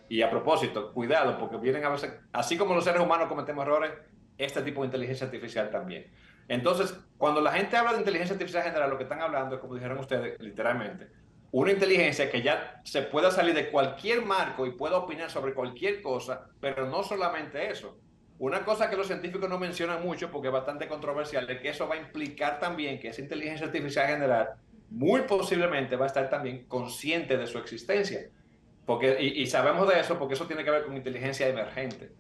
Y a propósito, cuidado, porque vienen a veces, así como los seres humanos cometemos errores, este tipo de inteligencia artificial también. Entonces, cuando la gente habla de inteligencia artificial general, lo que están hablando es, como dijeron ustedes, literalmente, una inteligencia que ya se pueda salir de cualquier marco y pueda opinar sobre cualquier cosa, pero no solamente eso. Una cosa que los científicos no mencionan mucho, porque es bastante controversial, es que eso va a implicar también que esa inteligencia artificial general muy posiblemente va a estar también consciente de su existencia. Porque, y, y sabemos de eso porque eso tiene que ver con inteligencia emergente.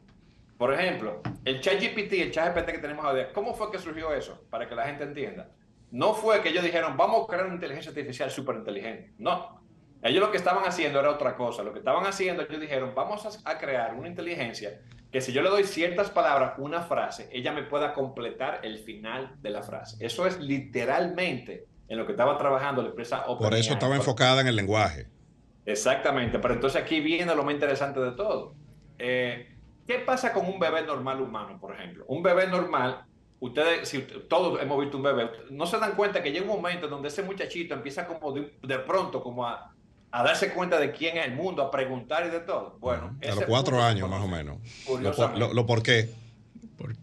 Por ejemplo, el ChatGPT, el ChatGPT que tenemos ahora, ¿cómo fue que surgió eso? Para que la gente entienda. No fue que ellos dijeron, vamos a crear una inteligencia artificial súper inteligente. No. Ellos lo que estaban haciendo era otra cosa. Lo que estaban haciendo, ellos dijeron, vamos a, crear una inteligencia que si yo le doy ciertas palabras, una frase, ella me pueda completar el final de la frase. Eso es literalmente en lo que estaba trabajando la empresa Por OpenAI. eso estaba enfocada en el lenguaje. Exactamente, pero entonces aquí viene lo más interesante de todo. Eh, ¿Qué pasa con un bebé normal humano, por ejemplo? Un bebé normal, ustedes, si todos hemos visto un bebé, no se dan cuenta que llega un momento donde ese muchachito empieza como de, de pronto como a, a darse cuenta de quién es el mundo, a preguntar y de todo. Bueno, A los cuatro años, más o menos. Lo, lo- lo por qué.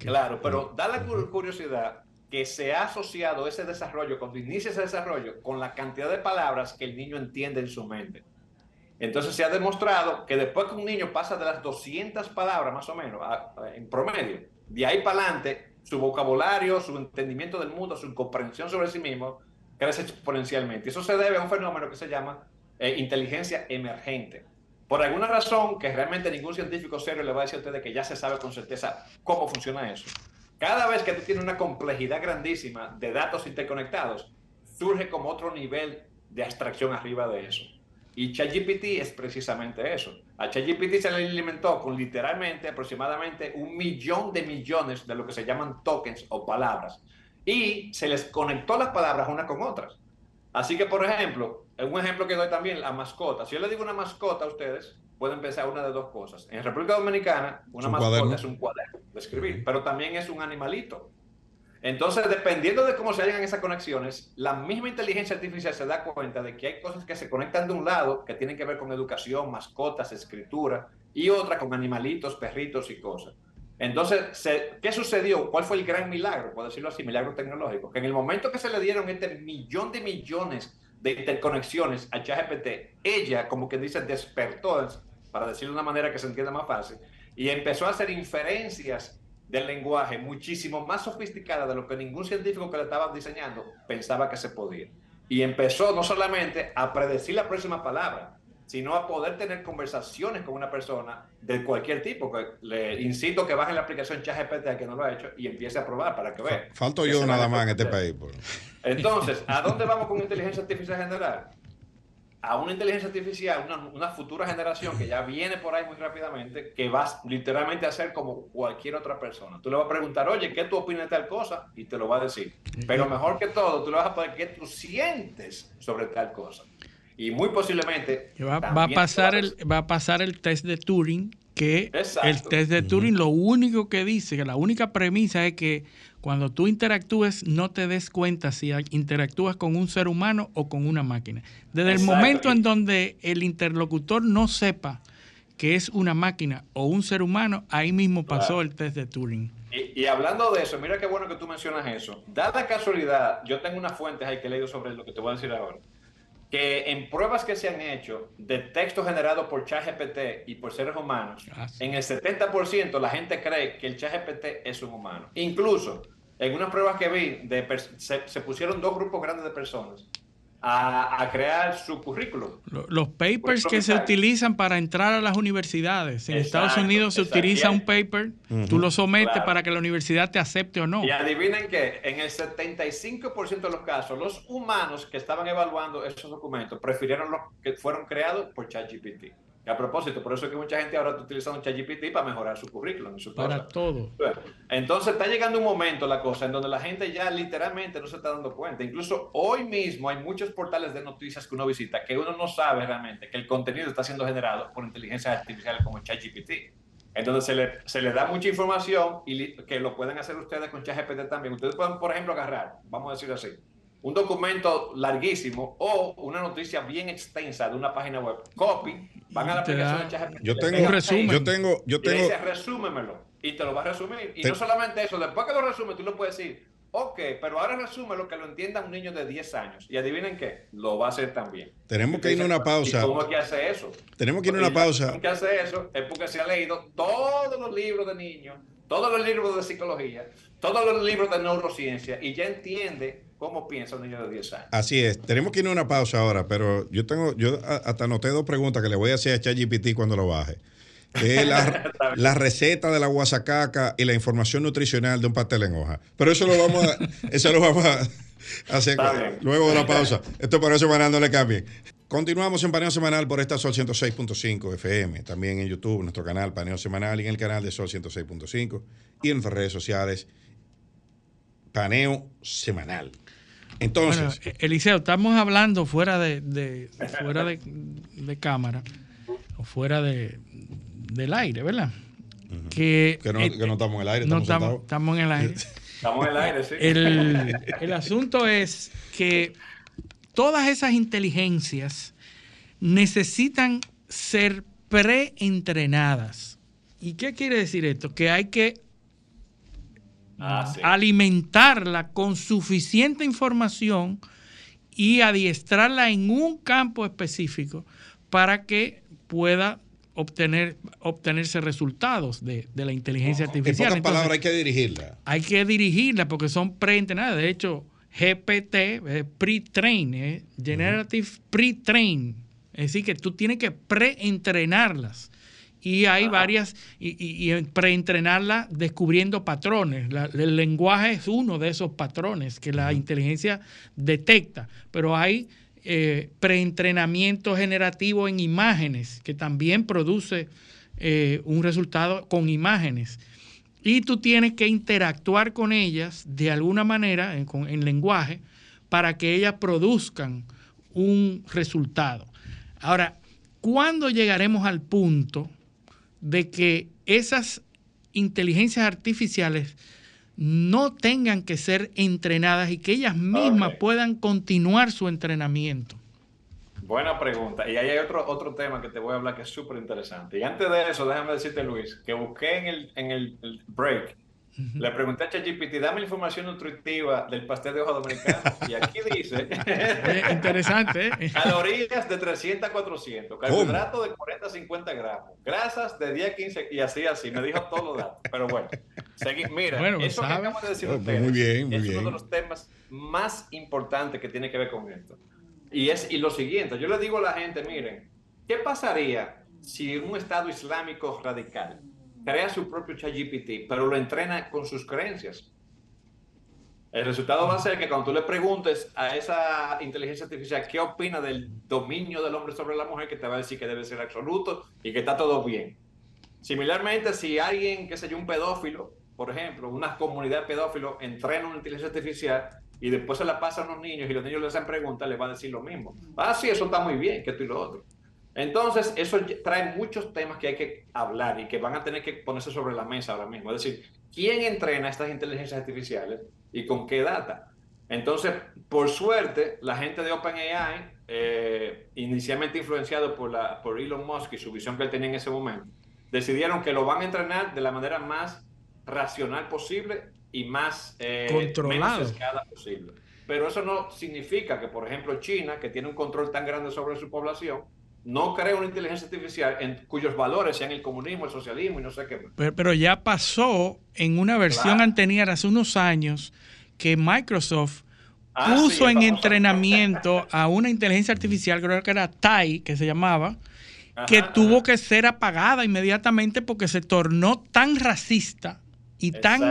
Claro, pero da la cu- curiosidad que se ha asociado ese desarrollo, cuando inicia ese desarrollo, con la cantidad de palabras que el niño entiende en su mente. Entonces se ha demostrado que después que un niño pasa de las 200 palabras más o menos en promedio, de ahí para adelante, su vocabulario, su entendimiento del mundo, su comprensión sobre sí mismo crece exponencialmente. Eso se debe a un fenómeno que se llama eh, inteligencia emergente. Por alguna razón que realmente ningún científico serio le va a decir a ustedes que ya se sabe con certeza cómo funciona eso. Cada vez que tú tienes una complejidad grandísima de datos interconectados, surge como otro nivel de abstracción arriba de eso. Y ChatGPT es precisamente eso. A ChatGPT se le alimentó con literalmente aproximadamente un millón de millones de lo que se llaman tokens o palabras. Y se les conectó las palabras unas con otras. Así que, por ejemplo, un ejemplo que doy también, la mascota. Si yo le digo una mascota a ustedes, pueden pensar una de dos cosas. En República Dominicana, una un mascota cuaderno. es un cuaderno de escribir, pero también es un animalito. Entonces, dependiendo de cómo se hagan esas conexiones, la misma inteligencia artificial se da cuenta de que hay cosas que se conectan de un lado que tienen que ver con educación, mascotas, escritura, y otra con animalitos, perritos y cosas. Entonces, ¿qué sucedió? ¿Cuál fue el gran milagro? Por decirlo así, milagro tecnológico. Que en el momento que se le dieron este millón de millones de interconexiones a ChatGPT, ella, como que dice, despertó, para decirlo de una manera que se entienda más fácil, y empezó a hacer inferencias del lenguaje muchísimo más sofisticada de lo que ningún científico que le estaba diseñando pensaba que se podía. Y empezó no solamente a predecir la próxima palabra, sino a poder tener conversaciones con una persona de cualquier tipo. Que le incito que baje la aplicación ChatGPT a que no lo ha hecho y empiece a probar para que vea. Falto yo nada a más en este país. pues. Entonces, ¿a dónde vamos con inteligencia artificial general? A una inteligencia artificial, una, una, futura generación que ya viene por ahí muy rápidamente, que va literalmente a ser como cualquier otra persona. Tú le vas a preguntar, oye, ¿qué tú opinas de tal cosa? Y te lo va a decir. Pero mejor que todo, tú le vas a pedir qué tú sientes sobre tal cosa. Y muy posiblemente... Va, va a pasar el, va a pasar el test de Turing, que Exacto. el test de Turing lo único que dice, que la única premisa es que cuando tú interactúes, no te des cuenta si interactúas con un ser humano o con una máquina. Desde Exacto. el momento en donde el interlocutor no sepa que es una máquina o un ser humano, ahí mismo pasó claro. el test de Turing. Y, y, hablando de eso, mira qué bueno que tú mencionas eso. Dada casualidad, yo tengo unas fuentes ahí que he leído sobre lo que te voy a decir ahora que en pruebas que se han hecho de texto generado por ChatGPT y por seres humanos, ah, en el 70% la gente cree que el ChatGPT es un humano. Incluso en unas pruebas que vi, de, se, se, pusieron dos grupos grandes de personas a, a crear su currículum. Los papers que se utilizan para entrar a las universidades. En exacto, Estados Unidos se exacto. utiliza un paper, uh -huh. tú lo sometes claro. para que la universidad te acepte o no. Y adivinen que en el 75% de los casos, los humanos que estaban evaluando esos documentos prefirieron los que fueron creados por ChatGPT. Y a propósito, por eso es que mucha gente ahora está utilizando ChatGPT para mejorar su currículum. Su para cosa. todo. Entonces está llegando un momento la cosa en donde la gente ya literalmente no se está dando cuenta. Incluso hoy mismo hay muchos portales de noticias que uno visita que uno no sabe realmente que el contenido está siendo generado por inteligencias artificiales como ChatGPT. Entonces se le, se le da mucha información y que lo pueden hacer ustedes con ChatGPT también. Ustedes pueden, por ejemplo, agarrar, vamos a decir así, un documento larguísimo o una noticia bien extensa de una página web. Copy, van a la aplicación de ChatGPT. Yo tengo un resumen. Yo tengo, yo tengo. Y dice, resúmemelo. Y te lo va a resumir. Y te... no solamente eso, después que lo resume, tú lo puedes decir, ok, pero ahora resume lo que lo entienda un niño de 10 años. Y adivinen qué, lo va a hacer también. Tenemos que ir a una pausa. ¿Y ¿Cómo es que hace eso? Tenemos que ir a una pausa. ¿Cómo que hace eso? Es porque se ha leído todos los libros de niños, todos los libros de psicología, todos los libros de neurociencia y ya entiende cómo piensa un niño de 10 años. Así es. Tenemos que ir a una pausa ahora, pero yo tengo, yo hasta anoté dos preguntas que le voy a hacer a ChatGPT cuando lo baje. La, la, receta de la guasacaca y la información nutricional de un pastel en hoja. Pero eso lo vamos a, eso lo vamos a hacer luego de la pausa. Esto para semanal no le cambie. Continuamos en Paneo Semanal por esta Sol 106.5 FM. También en YouTube, nuestro canal Paneo Semanal y en el canal de Sol 106.5. Y en nuestras redes sociales, Paneo Semanal. Entonces. Bueno, Eliseo, estamos hablando fuera de, de fuera de, de, cámara o fuera de, del aire, ¿verdad? Uh -huh. que, que, no, eh, que, no, estamos en el aire, no estamos, estamos, estamos en el aire. estamos en el aire, sí. El, el asunto es que todas esas inteligencias necesitan ser preentrenadas. ¿Y qué quiere decir esto? Que hay que ah, sí. alimentarla con suficiente información y adiestrarla en un campo específico para que pueda obtener, obtenerse resultados de, de la inteligencia artificial. En pocas palabras, hay que dirigirla. Hay que dirigirla porque son preentrenadas. De hecho, GPT, eh, pre-train, eh, Generative uh -huh. Pre-train. Es decir, que tú tienes que preentrenarlas. Y hay varias, y, y, y preentrenarla descubriendo patrones. La, el lenguaje es uno de esos patrones que la uh -huh. inteligencia detecta, pero hay eh, preentrenamiento generativo en imágenes que también produce eh, un resultado con imágenes. Y tú tienes que interactuar con ellas de alguna manera en, lenguaje para que ellas produzcan un resultado. Ahora, ¿cuándo llegaremos al punto de que esas inteligencias artificiales no tengan que ser entrenadas y que ellas mismas okay. puedan continuar su entrenamiento? Buena pregunta. Y ahí hay otro, otro tema que te voy a hablar que es súper interesante. Y antes de eso, déjame decirte, Luis, que busqué en el, en el, el break Uh -huh. Le pregunté a ChatGPT, dame la información nutritiva del pastel de hoja dominicano. Y aquí dice: Interesante. ¿eh? Calorías de 300 a 400, carbohidratos de 40 a 50 gramos, grasas de 10 a 15 y así, así. Me dijo todos los datos. Pero bueno, segui, mira, bueno, eso ¿sabes? que acabo de decir oh, ustedes, muy bien, muy es bien. uno de los temas más importantes que tiene que ver con esto. Y es y lo siguiente: yo le digo a la gente, miren, ¿qué pasaría si un Estado islámico radical crea su propio ChatGPT, pero lo entrena con sus creencias. El resultado va a ser que cuando tú le preguntes a esa inteligencia artificial qué opina del dominio del hombre sobre la mujer, que te va a decir que debe ser absoluto y que está todo bien. Similarmente, si alguien, qué sé yo, un pedófilo, por ejemplo, una comunidad de pedófilos entrena una inteligencia artificial y después se la pasa a unos niños y los niños le hacen preguntas, les va a decir lo mismo. Ah, sí, eso está muy bien, que esto y lo otro. Entonces, eso trae muchos temas que hay que hablar y que van a tener que ponerse sobre la mesa ahora mismo. Es decir, ¿quién entrena estas inteligencias artificiales y con qué data? Entonces, por suerte, la gente de OpenAI, eh, inicialmente influenciado por, la, por Elon Musk y su visión que él tenía en ese momento, decidieron que lo van a entrenar de la manera más racional posible y más eh, controlado posible. Pero eso no significa que, por ejemplo, China, que tiene un control tan grande sobre su población, no crea una inteligencia artificial en cuyos valores sean el comunismo, el socialismo y no sé qué. Pero, ya pasó en una versión anterior hace unos años que Microsoft ah, puso en entrenamiento a una inteligencia artificial, creo que era Tai, que se llamaba, que tuvo que ser apagada inmediatamente porque se tornó tan racista y tan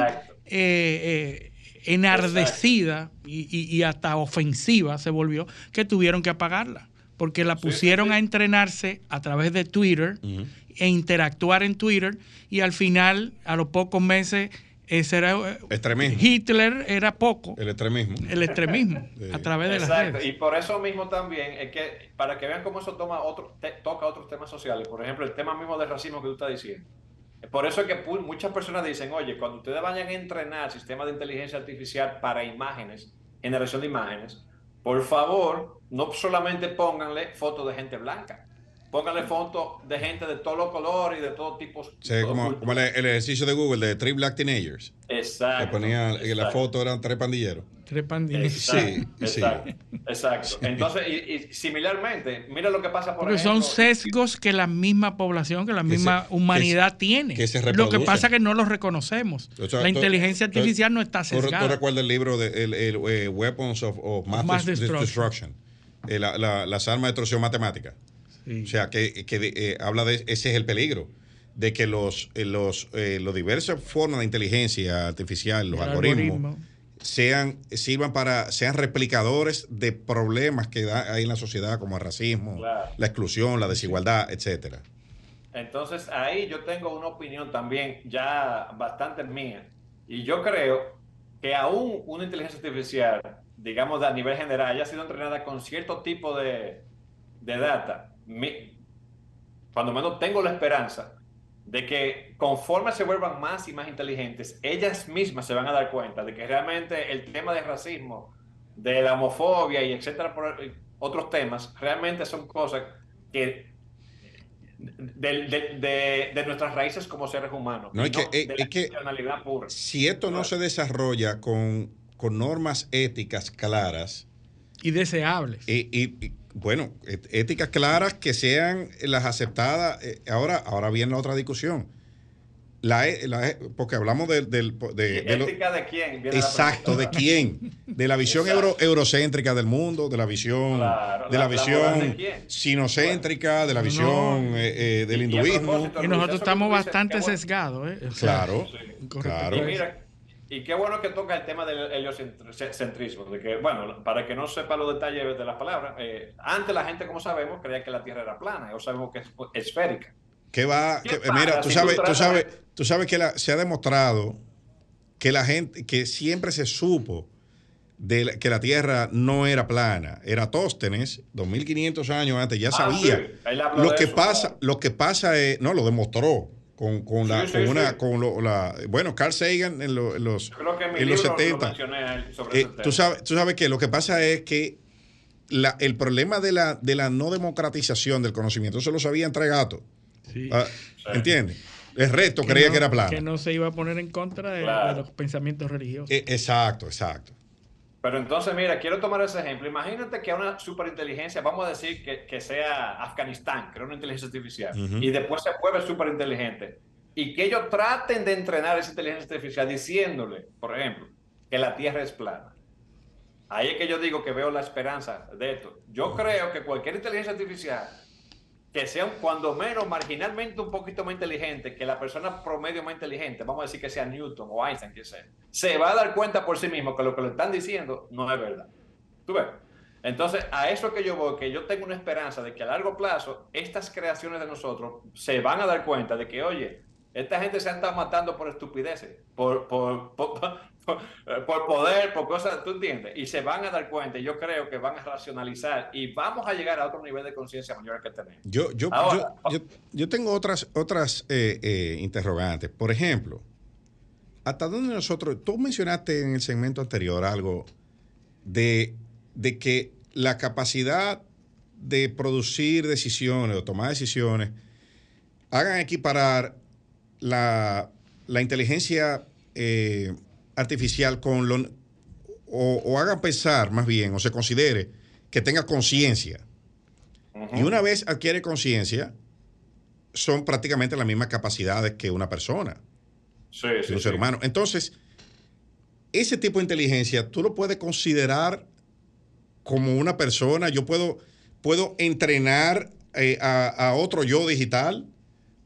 eh, eh, enardecida y, hasta ofensiva se volvió que tuvieron que apagarla porque la pusieron a entrenarse a través de Twitter e interactuar en Twitter y al final, a los pocos meses, ese era extremismo. Hitler era poco. El extremismo. El extremismo a través de las redes. Y por eso mismo también es que para que vean cómo eso toma otro, toca otros temas sociales, por ejemplo, el tema mismo del racismo que tú estás diciendo. Por eso es que muchas personas dicen, oye, cuando ustedes vayan a entrenar sistemas de inteligencia artificial para imágenes, generación de imágenes, por favor, no solamente pónganle fotos de gente blanca, pónganle fotos de gente de todos los colores y de todo tipo. Sí, como, como el, ejercicio de Google de Three Black Teenagers. Exacto. Que ponía, en la foto eran tres pandilleros. Tres pandilleros. sí, exacto, exacto. Entonces, y, similarmente, mira lo que pasa por Porque son sesgos que la misma población, que la misma humanidad tiene. lo que pasa es que no los reconocemos. la inteligencia artificial no está sesgada. ¿Tú recuerdas el libro de el, eh, Weapons of, Mass, Destruction? Eh, las armas de destrucción matemática. O sea, que, eh, habla de ese es el peligro de que los, los, los diversas formas de inteligencia artificial, los algoritmos sean, sirvan para, sean replicadores de problemas que hay en la sociedad, como el racismo, la exclusión, la desigualdad, etcétera. Entonces ahí yo tengo una opinión también ya bastante mía. Y yo creo que aún una inteligencia artificial, digamos a nivel general, haya sido entrenada con cierto tipo de, de data, cuando menos tengo la esperanza de que conforme se vuelvan más y más inteligentes, ellas mismas se van a dar cuenta de que realmente el tema del racismo, de la homofobia y etcétera, por otros temas, realmente son cosas que de, nuestras raíces como seres humanos. No, es que, es que si esto no se desarrolla con, con normas éticas claras y deseables. y, bueno, éticas claras que sean las aceptadas. Eh, ahora, ahora viene la otra discusión. La, e, e, porque hablamos del... De, ¿Ética de quién? exacto, de quién. De la visión eurocéntrica del mundo, de la visión, de la, visión sinocéntrica, de la visión eh, eh, del hinduismo. Y, nosotros estamos bastante sesgados. ¿eh? claro, claro. Y qué bueno que toca el tema del heliocentrismo, de que, bueno, para que no sepa los detalles de las palabras, eh, antes la gente, como sabemos, creía que la Tierra era plana, y hoy sabemos que es esférica. ¿Qué va? mira, tú sabes, tú sabes, tú sabes que se ha demostrado que la gente, que siempre se supo de que la Tierra no era plana, era Tóstenes, 2500 años antes, ya ah, sabía. Lo que pasa, lo que pasa es, no, lo demostró con, con, la, con una, con lo, la, bueno, Carl Sagan en, los, en los 70. Eh, tú, sabes, tú sabes que lo que pasa es que la, el problema de la, de la no democratización del conocimiento, eso lo sabía entre gatos. Sí. Ah, ¿Entiendes? El resto creía que era plano. Que no se iba a poner en contra de, los pensamientos religiosos. Eh, exacto, exacto. Pero entonces, mira, quiero tomar ese ejemplo. Imagínate que una superinteligencia, vamos a decir que, que sea Afganistán, que era una inteligencia artificial, y después se vuelve superinteligente, y que ellos traten de entrenar esa inteligencia artificial diciéndole, por ejemplo, que la Tierra es plana. Ahí es que yo digo que veo la esperanza de esto. Yo creo que cualquier inteligencia artificial que sean cuando menos marginalmente un poquito más inteligente que la persona promedio más inteligente, vamos a decir que sea Newton o Einstein, que sea, se va a dar cuenta por sí mismo que lo que le están diciendo no es verdad. ¿Tú ves? Entonces, a eso que yo voy, que yo tengo una esperanza de que a largo plazo estas creaciones de nosotros se van a dar cuenta de que, oye, esta gente se ha estado matando por estupideces, por, por, por, por, poder, por cosas, ¿tú entiendes? Y se van a dar cuenta, y yo creo que van a racionalizar y vamos a llegar a otro nivel de conciencia mayor que tenemos. Yo, yo, Ahora, yo, yo, yo tengo otras, otras eh, eh, interrogantes. Por ejemplo, ¿hasta dónde nosotros, tú mencionaste en el segmento anterior algo de, de que la capacidad de producir decisiones o tomar decisiones hagan equiparar la, la inteligencia eh, artificial con lo, o, o hagan pensar más bien, o se considere que tenga conciencia. Y una vez adquiere conciencia, son prácticamente las mismas capacidades que una persona, Sí, que sí, un sí. ser humano. Entonces, ese tipo de inteligencia, tú lo puedes considerar como una persona. Yo puedo, puedo entrenar eh, a, a otro yo digital,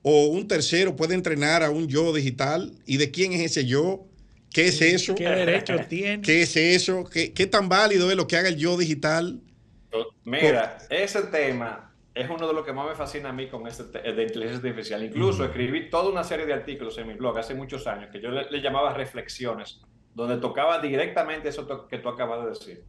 o un tercero puede entrenar a un yo digital. ¿Y de quién es ese yo? ¿Qué es eso? ¿Qué derecho tiene? ¿Qué es eso? ¿Qué, qué tan válido es lo que haga el yo digital? Mira, ese tema es uno de los que más me fascina a mí con este te- de inteligencia artificial. Incluso escribí toda una serie de artículos en mi blog hace muchos años que yo le, le llamaba reflexiones, donde tocaba directamente eso to- que tú acabas de decir.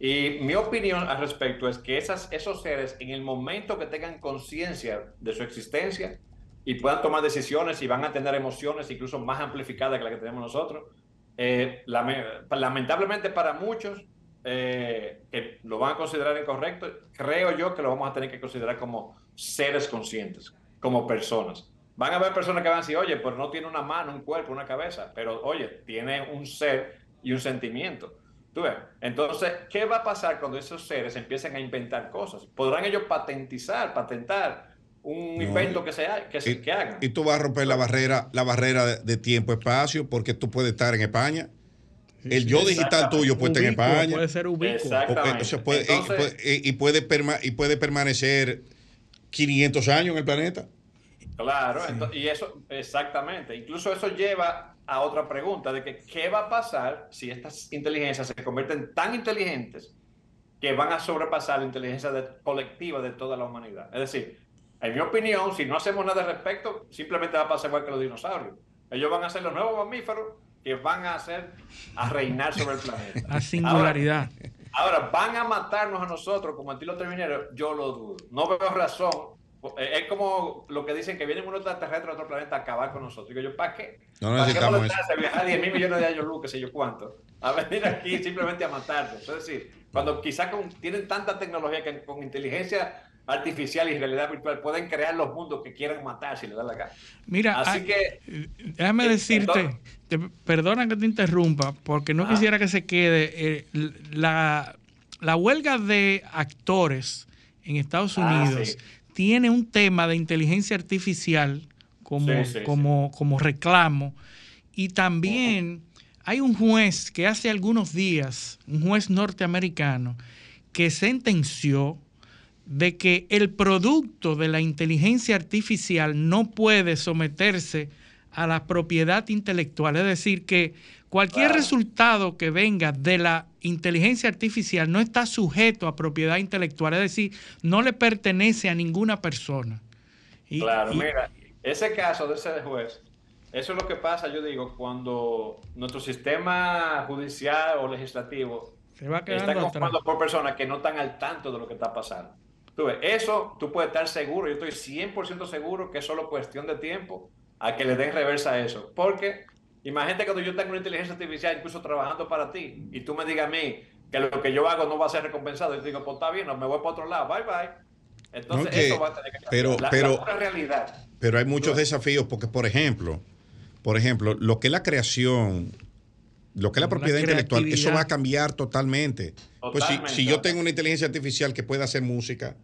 Y mi opinión al respecto es que esas, esos seres, en el momento que tengan conciencia de su existencia y puedan tomar decisiones y van a tener emociones incluso más amplificadas que las que tenemos nosotros, eh, lame- lamentablemente para muchos eh, que lo van a considerar incorrecto, creo yo que lo vamos a tener que considerar como seres conscientes, como personas. Van a haber personas que van a decir, oye, pero no tiene una mano, un cuerpo, una cabeza, pero oye, tiene un ser y un sentimiento. ¿Tú ves? Entonces, ¿qué va a pasar cuando esos seres empiecen a inventar cosas? ¿Podrán ellos patentizar, patentar un No, invento que, se que, se, que hagan? Y tú vas a romper la barrera, la barrera de, de tiempo-espacio, porque tú puedes estar en España. El yo digital tuyo puede estar en España. puede ser ubicuo. Exactamente. O- o sea, puede- y- puede- y, y puede perma- y puede permanecer 500 años en el planeta. Claro, y eso, exactamente. Incluso eso lleva a otra pregunta de que qué va a pasar si estas inteligencias se convierten tan inteligentes que van a sobrepasar la inteligencia de- colectiva de toda la humanidad. Es decir, en mi opinión, si no hacemos nada al respecto, simplemente va a pasar igual que los dinosaurios. Ellos van a ser los nuevos mamíferos que van a hacer a reinar sobre el planeta. A singularidad. Ahora, van a matarnos a nosotros como antilos termineros, yo lo dudo. No veo razón. Eh, Es como lo que dicen que vienen unos extraterrestres de otro planeta a acabar con nosotros. Digo yo, ¿para qué? No ¿Para qué necesitamos molestarse, viajar 10 mil millones de años luz, qué sé yo cuánto? A venir aquí simplemente a matarnos. Es decir, cuando quizás tienen tanta tecnología que con inteligencia artificial y realidad virtual pueden crear los mundos que quieran matar si les da la gana. Mira, Así ah, que déjame Eh, decirte, te- perdona que te interrumpa, porque no Ah. quisiera que se quede eh, la, la huelga de actores en Estados Ah, Unidos sí. tiene un tema de inteligencia artificial como, Sí, sí, sí. como, como reclamo y también hay un juez que hace algunos días, un juez norteamericano, que sentenció de que el producto de la inteligencia artificial no puede someterse a la propiedad intelectual. Es decir, que cualquier resultado que venga de la inteligencia artificial no está sujeto a propiedad intelectual. Es decir, no le pertenece a ninguna persona. Y- Claro, y- mira, ese caso de ese juez, eso es lo que pasa, yo digo, cuando nuestro sistema judicial o legislativo se va está conformado por personas que no están al tanto de lo que está pasando. Tú ves, eso tú puedes estar seguro, yo estoy 100% seguro que es solo cuestión de tiempo a que le den reversa a eso. Porque imagínate cuando yo tengo una inteligencia artificial incluso trabajando para ti y tú me digas a mí que lo que yo hago no va a ser recompensado, yo te digo, pues está bien, no, me voy para otro lado, bye bye. Entonces Ok, eso va a tener que cambiar. pero- la, pero- la realidad. Pero hay muchos desafíos porque, por ejemplo, por ejemplo, lo que es la creación, lo que es la propiedad intelectual, eso va a cambiar totalmente. Pues si, si yo tengo una inteligencia artificial que puede hacer música,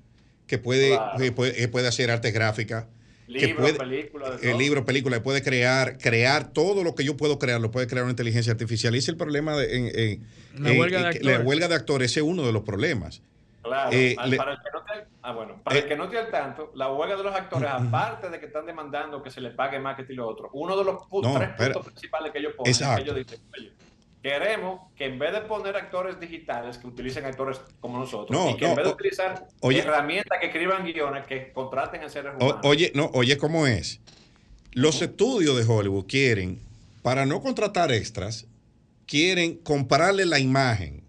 que puede, Claro. que puede, que puede hacer artes gráficas, que Libros, puede, películas, de el todo. libro, película, puede crear, crear todo lo que yo puedo crear, lo puede crear una inteligencia artificial. Y ese es el problema de en, en- La en- huelga de en que- la actores. huelga de actores, ese es uno de los problemas. Claro, Eh, al- le- para el que no esté- ah, bueno, para Eh, el que no al tanto, la huelga de los actores, aparte de que están demandando que se les pague más que y lo otro, uno de los No, tres puntos principales que ellos ponen es que Exacto. ellos dicen, oye, queremos que en vez de poner actores digitales, que utilicen actores como nosotros, No, y que en vez de o- utilizar oye. herramientas que escriban guiones, que contraten a seres O- humanos. oye, no, oye, ¿cómo es? Los estudios de Hollywood quieren, para no contratar extras, quieren comprarle la imagen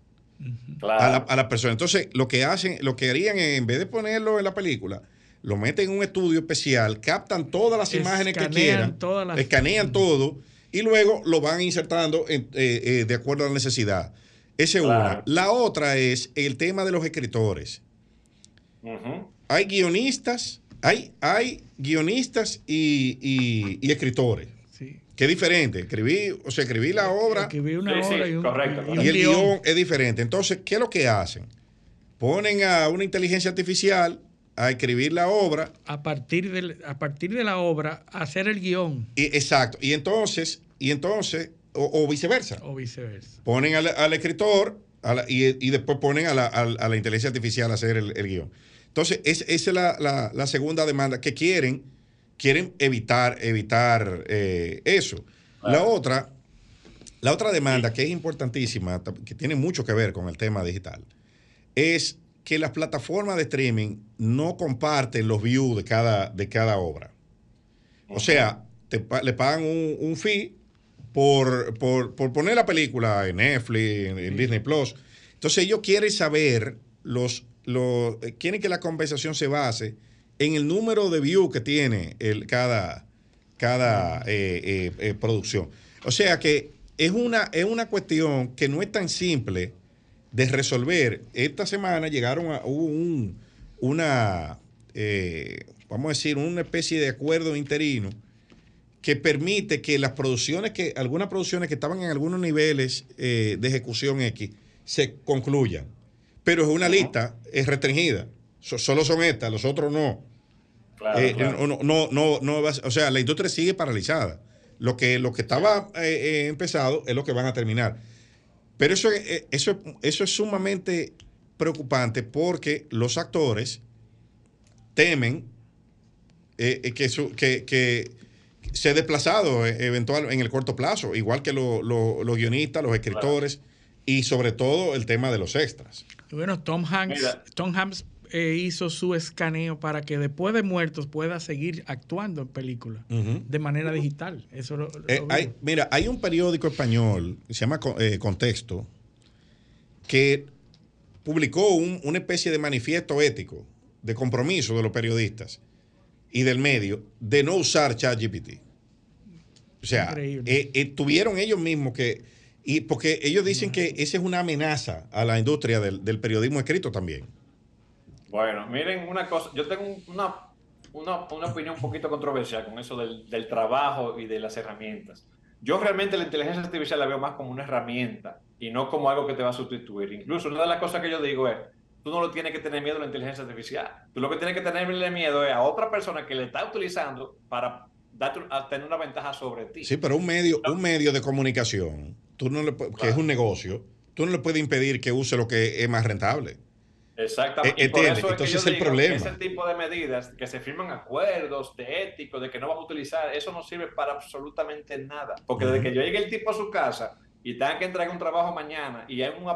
Claro. a, la, a la persona. Entonces, lo que hacen, lo que harían es, en vez de ponerlo en la película, lo meten en un estudio especial, captan todas las imágenes que quieran, todas las- escanean todo y luego lo van insertando en- eh, eh, de acuerdo a la necesidad. Esa es Claro. una. La otra es el tema de los escritores. Hay guionistas, hay, hay guionistas y, y- y escritores. Sí. Que es diferente. Escribí, o sea, escribí la obra Escribí una Sí, sí, hora y un, correcto, y el guion. guion es diferente. Entonces, ¿qué es lo que hacen? Ponen a una inteligencia artificial a escribir la obra. A partir, del, a partir de la obra, hacer el guion Y, exacto. Y entonces, y entonces, o, o viceversa. o viceversa. Ponen al, al escritor a la- y, y después ponen a la, a- a la inteligencia artificial a hacer el, el guion. Entonces, es- esa es la, la- la segunda demanda que quieren, quieren evitar, evitar eh, eso. La otra, la otra demanda que es importantísima, ta- que tiene mucho que ver con el tema digital, es que las plataformas de streaming no comparten los views de cada, de cada obra. O sea, te le pagan un, un fee por, por- por poner la película en Netflix, en, en Disney Plus. Entonces ellos quieren saber, los, los, quieren que la conversación se base en el número de views que tiene el, cada, cada eh, eh, eh, producción. O sea que es una, es una cuestión que no es tan simple de resolver. Esta semana llegaron a hubo un, una, eh, vamos a decir, una especie de acuerdo interino que permite que las producciones que, algunas producciones que estaban en algunos niveles eh, de ejecución X se concluyan. Pero es una lista, es restringida. So- solo son estas, los otros no. Claro, Eh, claro. no, no, no, no o sea, la industria sigue paralizada. Lo que, lo que estaba eh, eh, empezado es lo que van a terminar. Pero eso, es- eh, eso, eso es sumamente preocupante porque los actores temen eh, eh, que, su- que, que sea desplazado eventual en el corto plazo, igual que lo- lo- los guionistas, los escritores y sobre todo el tema de los extras. Bueno, Tom Hanks, Mira. Tom Hanks eh, hizo su escaneo para que después de muertos pueda seguir actuando en películas de manera digital. Eso lo, lo Eh, hay- mira, hay un periódico español que se llama eh, Contexto que publicó un- una especie de manifiesto ético de compromiso de los periodistas y del medio de no usar ChatGPT. O sea, eh, tuvieron ellos mismos que... Y porque ellos dicen que esa es una amenaza a la industria del, del periodismo escrito también. Bueno, miren una cosa, yo tengo un- una, una, una opinión un poquito controversial con eso del, del trabajo y de las herramientas. Yo realmente la inteligencia artificial la veo más como una herramienta y no como algo que te va a sustituir. Incluso una de las cosas que yo digo es, tú no lo tienes que tener miedo a la inteligencia artificial. Tú lo que tienes que tenerle miedo es a otra persona que le está utilizando para darte, a tener una ventaja sobre ti. Sí, pero un medio, un medio de comunicación, tú no le que es un negocio, tú no le puedes impedir que use lo que es más rentable. Exactamente. Eh, Y por eso es que el digo problema. que Ese tipo de medidas, que se firman acuerdos de éticos, de que no vas a utilizar, eso no sirve para absolutamente nada. Porque desde que yo llegue el tipo a su casa y tenga que entregar un trabajo mañana y hay un,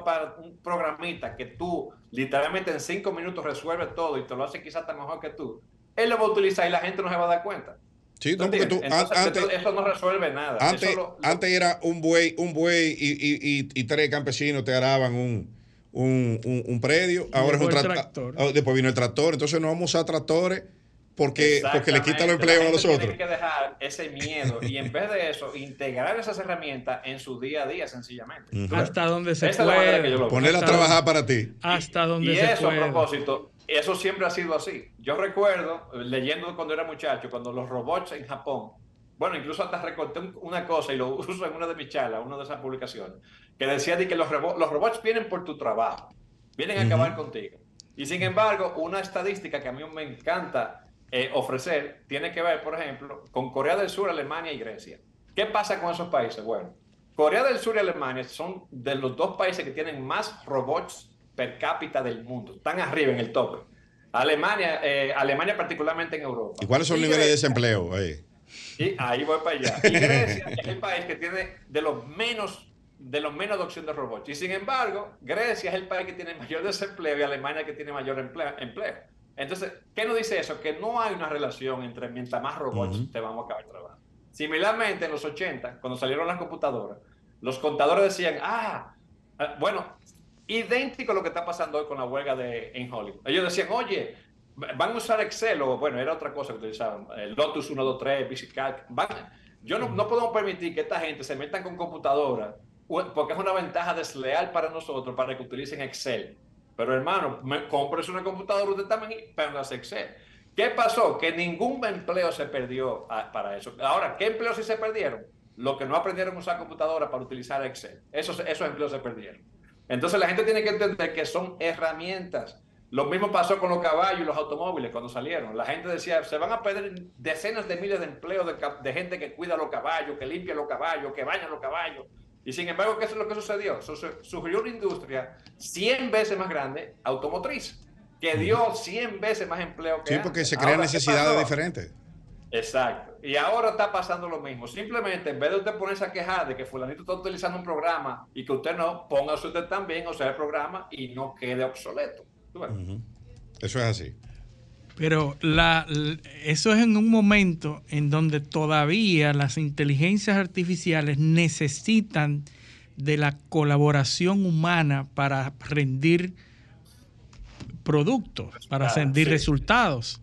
un programita que tú literalmente en cinco minutos resuelve todo y te lo hace quizás hasta mejor que tú, él lo va a utilizar y la gente no se va a dar cuenta. Sí, ¿Tú no, porque tú? Entonces, an- antes, eso, eso no resuelve nada. antes, Eso lo- lo- antes era un buey, un buey y, y- y- y tres campesinos te araban un, un, un- un predio. Ahora es un el tra- tractor. ah, Después vino el tractor. Entonces no vamos a usar tractores porque, porque le los Exactamente. empleos a los otros. Tiene que dejar ese miedo y en vez de eso, integrar esas herramientas en su día a día, sencillamente. Ujú. Hasta donde se Esa es la manera que yo puede. Ponerla a trabajar para ti. Hasta donde Y se eso a propósito, eso siempre ha sido así. Yo recuerdo, eh, leyendo cuando era muchacho, cuando los robots en Japón, bueno, incluso hasta recorté un- una cosa y lo uso en una de mis charlas, una de esas publicaciones, que decía de que los, robo- los robots vienen por tu trabajo, vienen a acabar contigo. Y sin embargo, una estadística que a mí me encanta eh, ofrecer tiene que ver, por ejemplo, con Corea del Sur, Alemania y Grecia. ¿Qué pasa con esos países? Bueno, Corea del Sur y Alemania son de los dos países que tienen más robots per cápita del mundo. Están arriba en el tope. Alemania, eh, Alemania particularmente en Europa. ¿Y cuáles son los niveles de desempleo ahí? y ahí voy para allá. Y Grecia es el país que tiene de los menos de los menos adopción de robots. Y sin embargo, Grecia es el país que tiene mayor desempleo y Alemania que tiene mayor empleo. empleo. Entonces, ¿qué nos dice eso? Que no hay una relación entre mientras más robots te vamos a acabar el trabajo. Similarmente, en los 80, cuando salieron las computadoras, los contadores decían, ah, eh, bueno, idéntico a lo que está pasando hoy con la huelga de, en Hollywood. Ellos decían, oye, van a usar Excel o, bueno, era otra cosa que utilizaban, el Lotus 123, VisiCalc. Van, yo no, no podemos permitir que esta gente se metan con computadora u- porque es una ventaja desleal para nosotros para que utilicen Excel. Pero hermano, me, compres una computadora usted también y póngase Excel. ¿Qué pasó? Que ningún empleo se perdió ah, para eso. Ahora, ¿qué empleos sí se perdieron? Los que no aprendieron a usar computadora para utilizar Excel. Esos, esos empleos se perdieron. Entonces la gente tiene que entender que son herramientas. Lo mismo pasó con los caballos y los automóviles cuando salieron. La gente decía, se van a perder decenas de miles de empleos de gente que cuida los caballos, que limpia los caballos, que baña los caballos. Y sin embargo, ¿qué es lo que sucedió? Su- su- Surgió una industria 100 veces más grande, automotriz, que dio 100 veces más empleo que Sí, antes. porque se crean Ahora, ¿qué necesidades diferentes. Exacto. Y ahora está pasando lo mismo. Simplemente, en vez de usted ponerse a quejar de que fulanito está utilizando un programa y que usted no, póngase usted también a usar el programa y no quede obsoleto. Eso es así. Pero la, eso es en un momento en donde todavía las inteligencias artificiales necesitan de la colaboración humana para rendir productos, para Ah, rendir sí. resultados.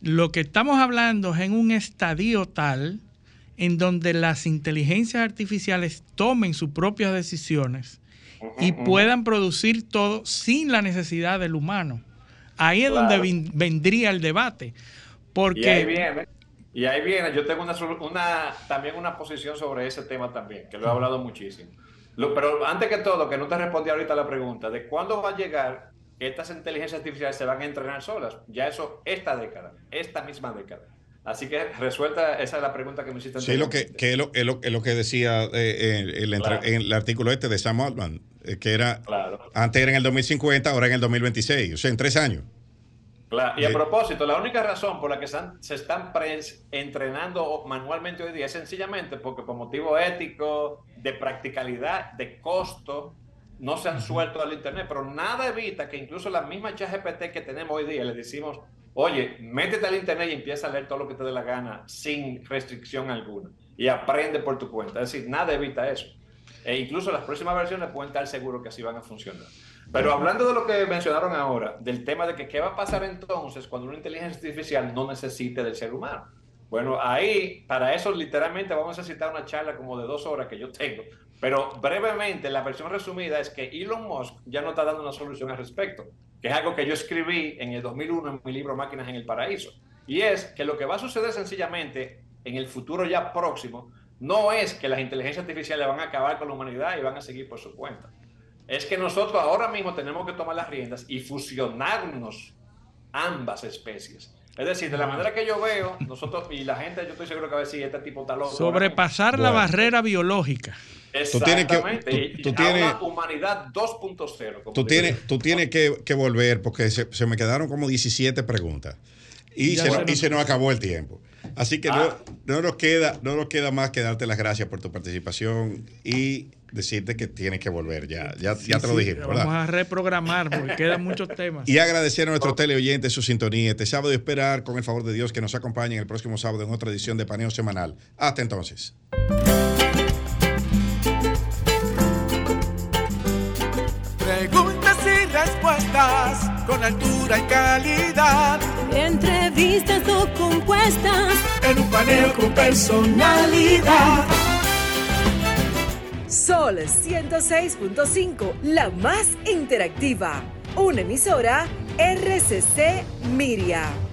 Lo que estamos hablando es en un estadio tal en donde las inteligencias artificiales tomen sus propias decisiones y puedan producir todo sin la necesidad del humano. Ahí es donde Claro. vendría el debate. Porque Y ahí viene, y ahí viene, yo tengo una, solu- una, también una posición sobre ese tema también, que lo he hablado muchísimo. Lo- pero antes que todo, que no te respondí ahorita la pregunta de cuándo va a llegar estas inteligencias artificiales se van a entrenar solas. Ya eso, esta década, esta misma década. Así que resuelta, esa es la pregunta que me hiciste. Sí, lo que, que es, lo, es lo- es lo que decía eh, eh, el, Claro. en el artículo este de Sam Altman, que era Claro. antes era en el 2050, ahora en el 2026, o sea, en tres años. Claro, y a Eh, propósito, la única razón por la que se están entrenando manualmente hoy día es sencillamente porque por motivo ético, de practicalidad, de costo, no se han suelto al Internet, pero nada evita que incluso la misma ChatGPT que tenemos hoy día le decimos, oye, métete al Internet y empieza a leer todo lo que te dé la gana sin restricción alguna y aprende por tu cuenta. Es decir, nada evita eso. E incluso las próximas versiones pueden estar seguros que así van a funcionar. Pero hablando de lo que mencionaron ahora, del tema de que qué va a pasar entonces cuando una inteligencia artificial no necesite del ser humano. Bueno, ahí, para eso literalmente vamos a necesitar una charla como de dos horas que yo tengo. Pero brevemente, la versión resumida es que Elon Musk ya no está dando una solución al respecto, que es algo que yo escribí en el 2001 en mi libro Máquinas en el Paraíso. Y es que lo que va a suceder sencillamente en el futuro ya próximo no es que las inteligencias artificiales van a acabar con la humanidad y van a seguir por su cuenta. Es que nosotros ahora mismo tenemos que tomar las riendas y fusionarnos ambas especies. Es decir, de la manera que yo veo, nosotros y la gente, yo estoy seguro que va a decir, este tipo está loco. sobrepasar la Bueno. barrera biológica. Tú tienes que- Exactamente. tú- tienes- una humanidad 2.0. como Tú tienes, tú tienes que, que volver porque se, se me quedaron como 17 preguntas y, se, nos- y se nos acabó el tiempo. Así que Ah. no, no nos queda, no nos queda más que darte las gracias por tu participación y decirte que tienes que volver ya. Ya, ya te lo dijimos, ¿verdad? Vamos a reprogramar porque quedan muchos temas. Y agradecer a nuestros teleoyentes su sintonía este sábado y esperar, con el favor de Dios, que nos acompañen el próximo sábado en otra edición de Paneo Semanal. Hasta entonces. Preguntas y respuestas con altura y calidad. Entrevistas o compuestas. En un paneo con personalidad. Sol 106.5, la más interactiva. Una emisora RCC Miria.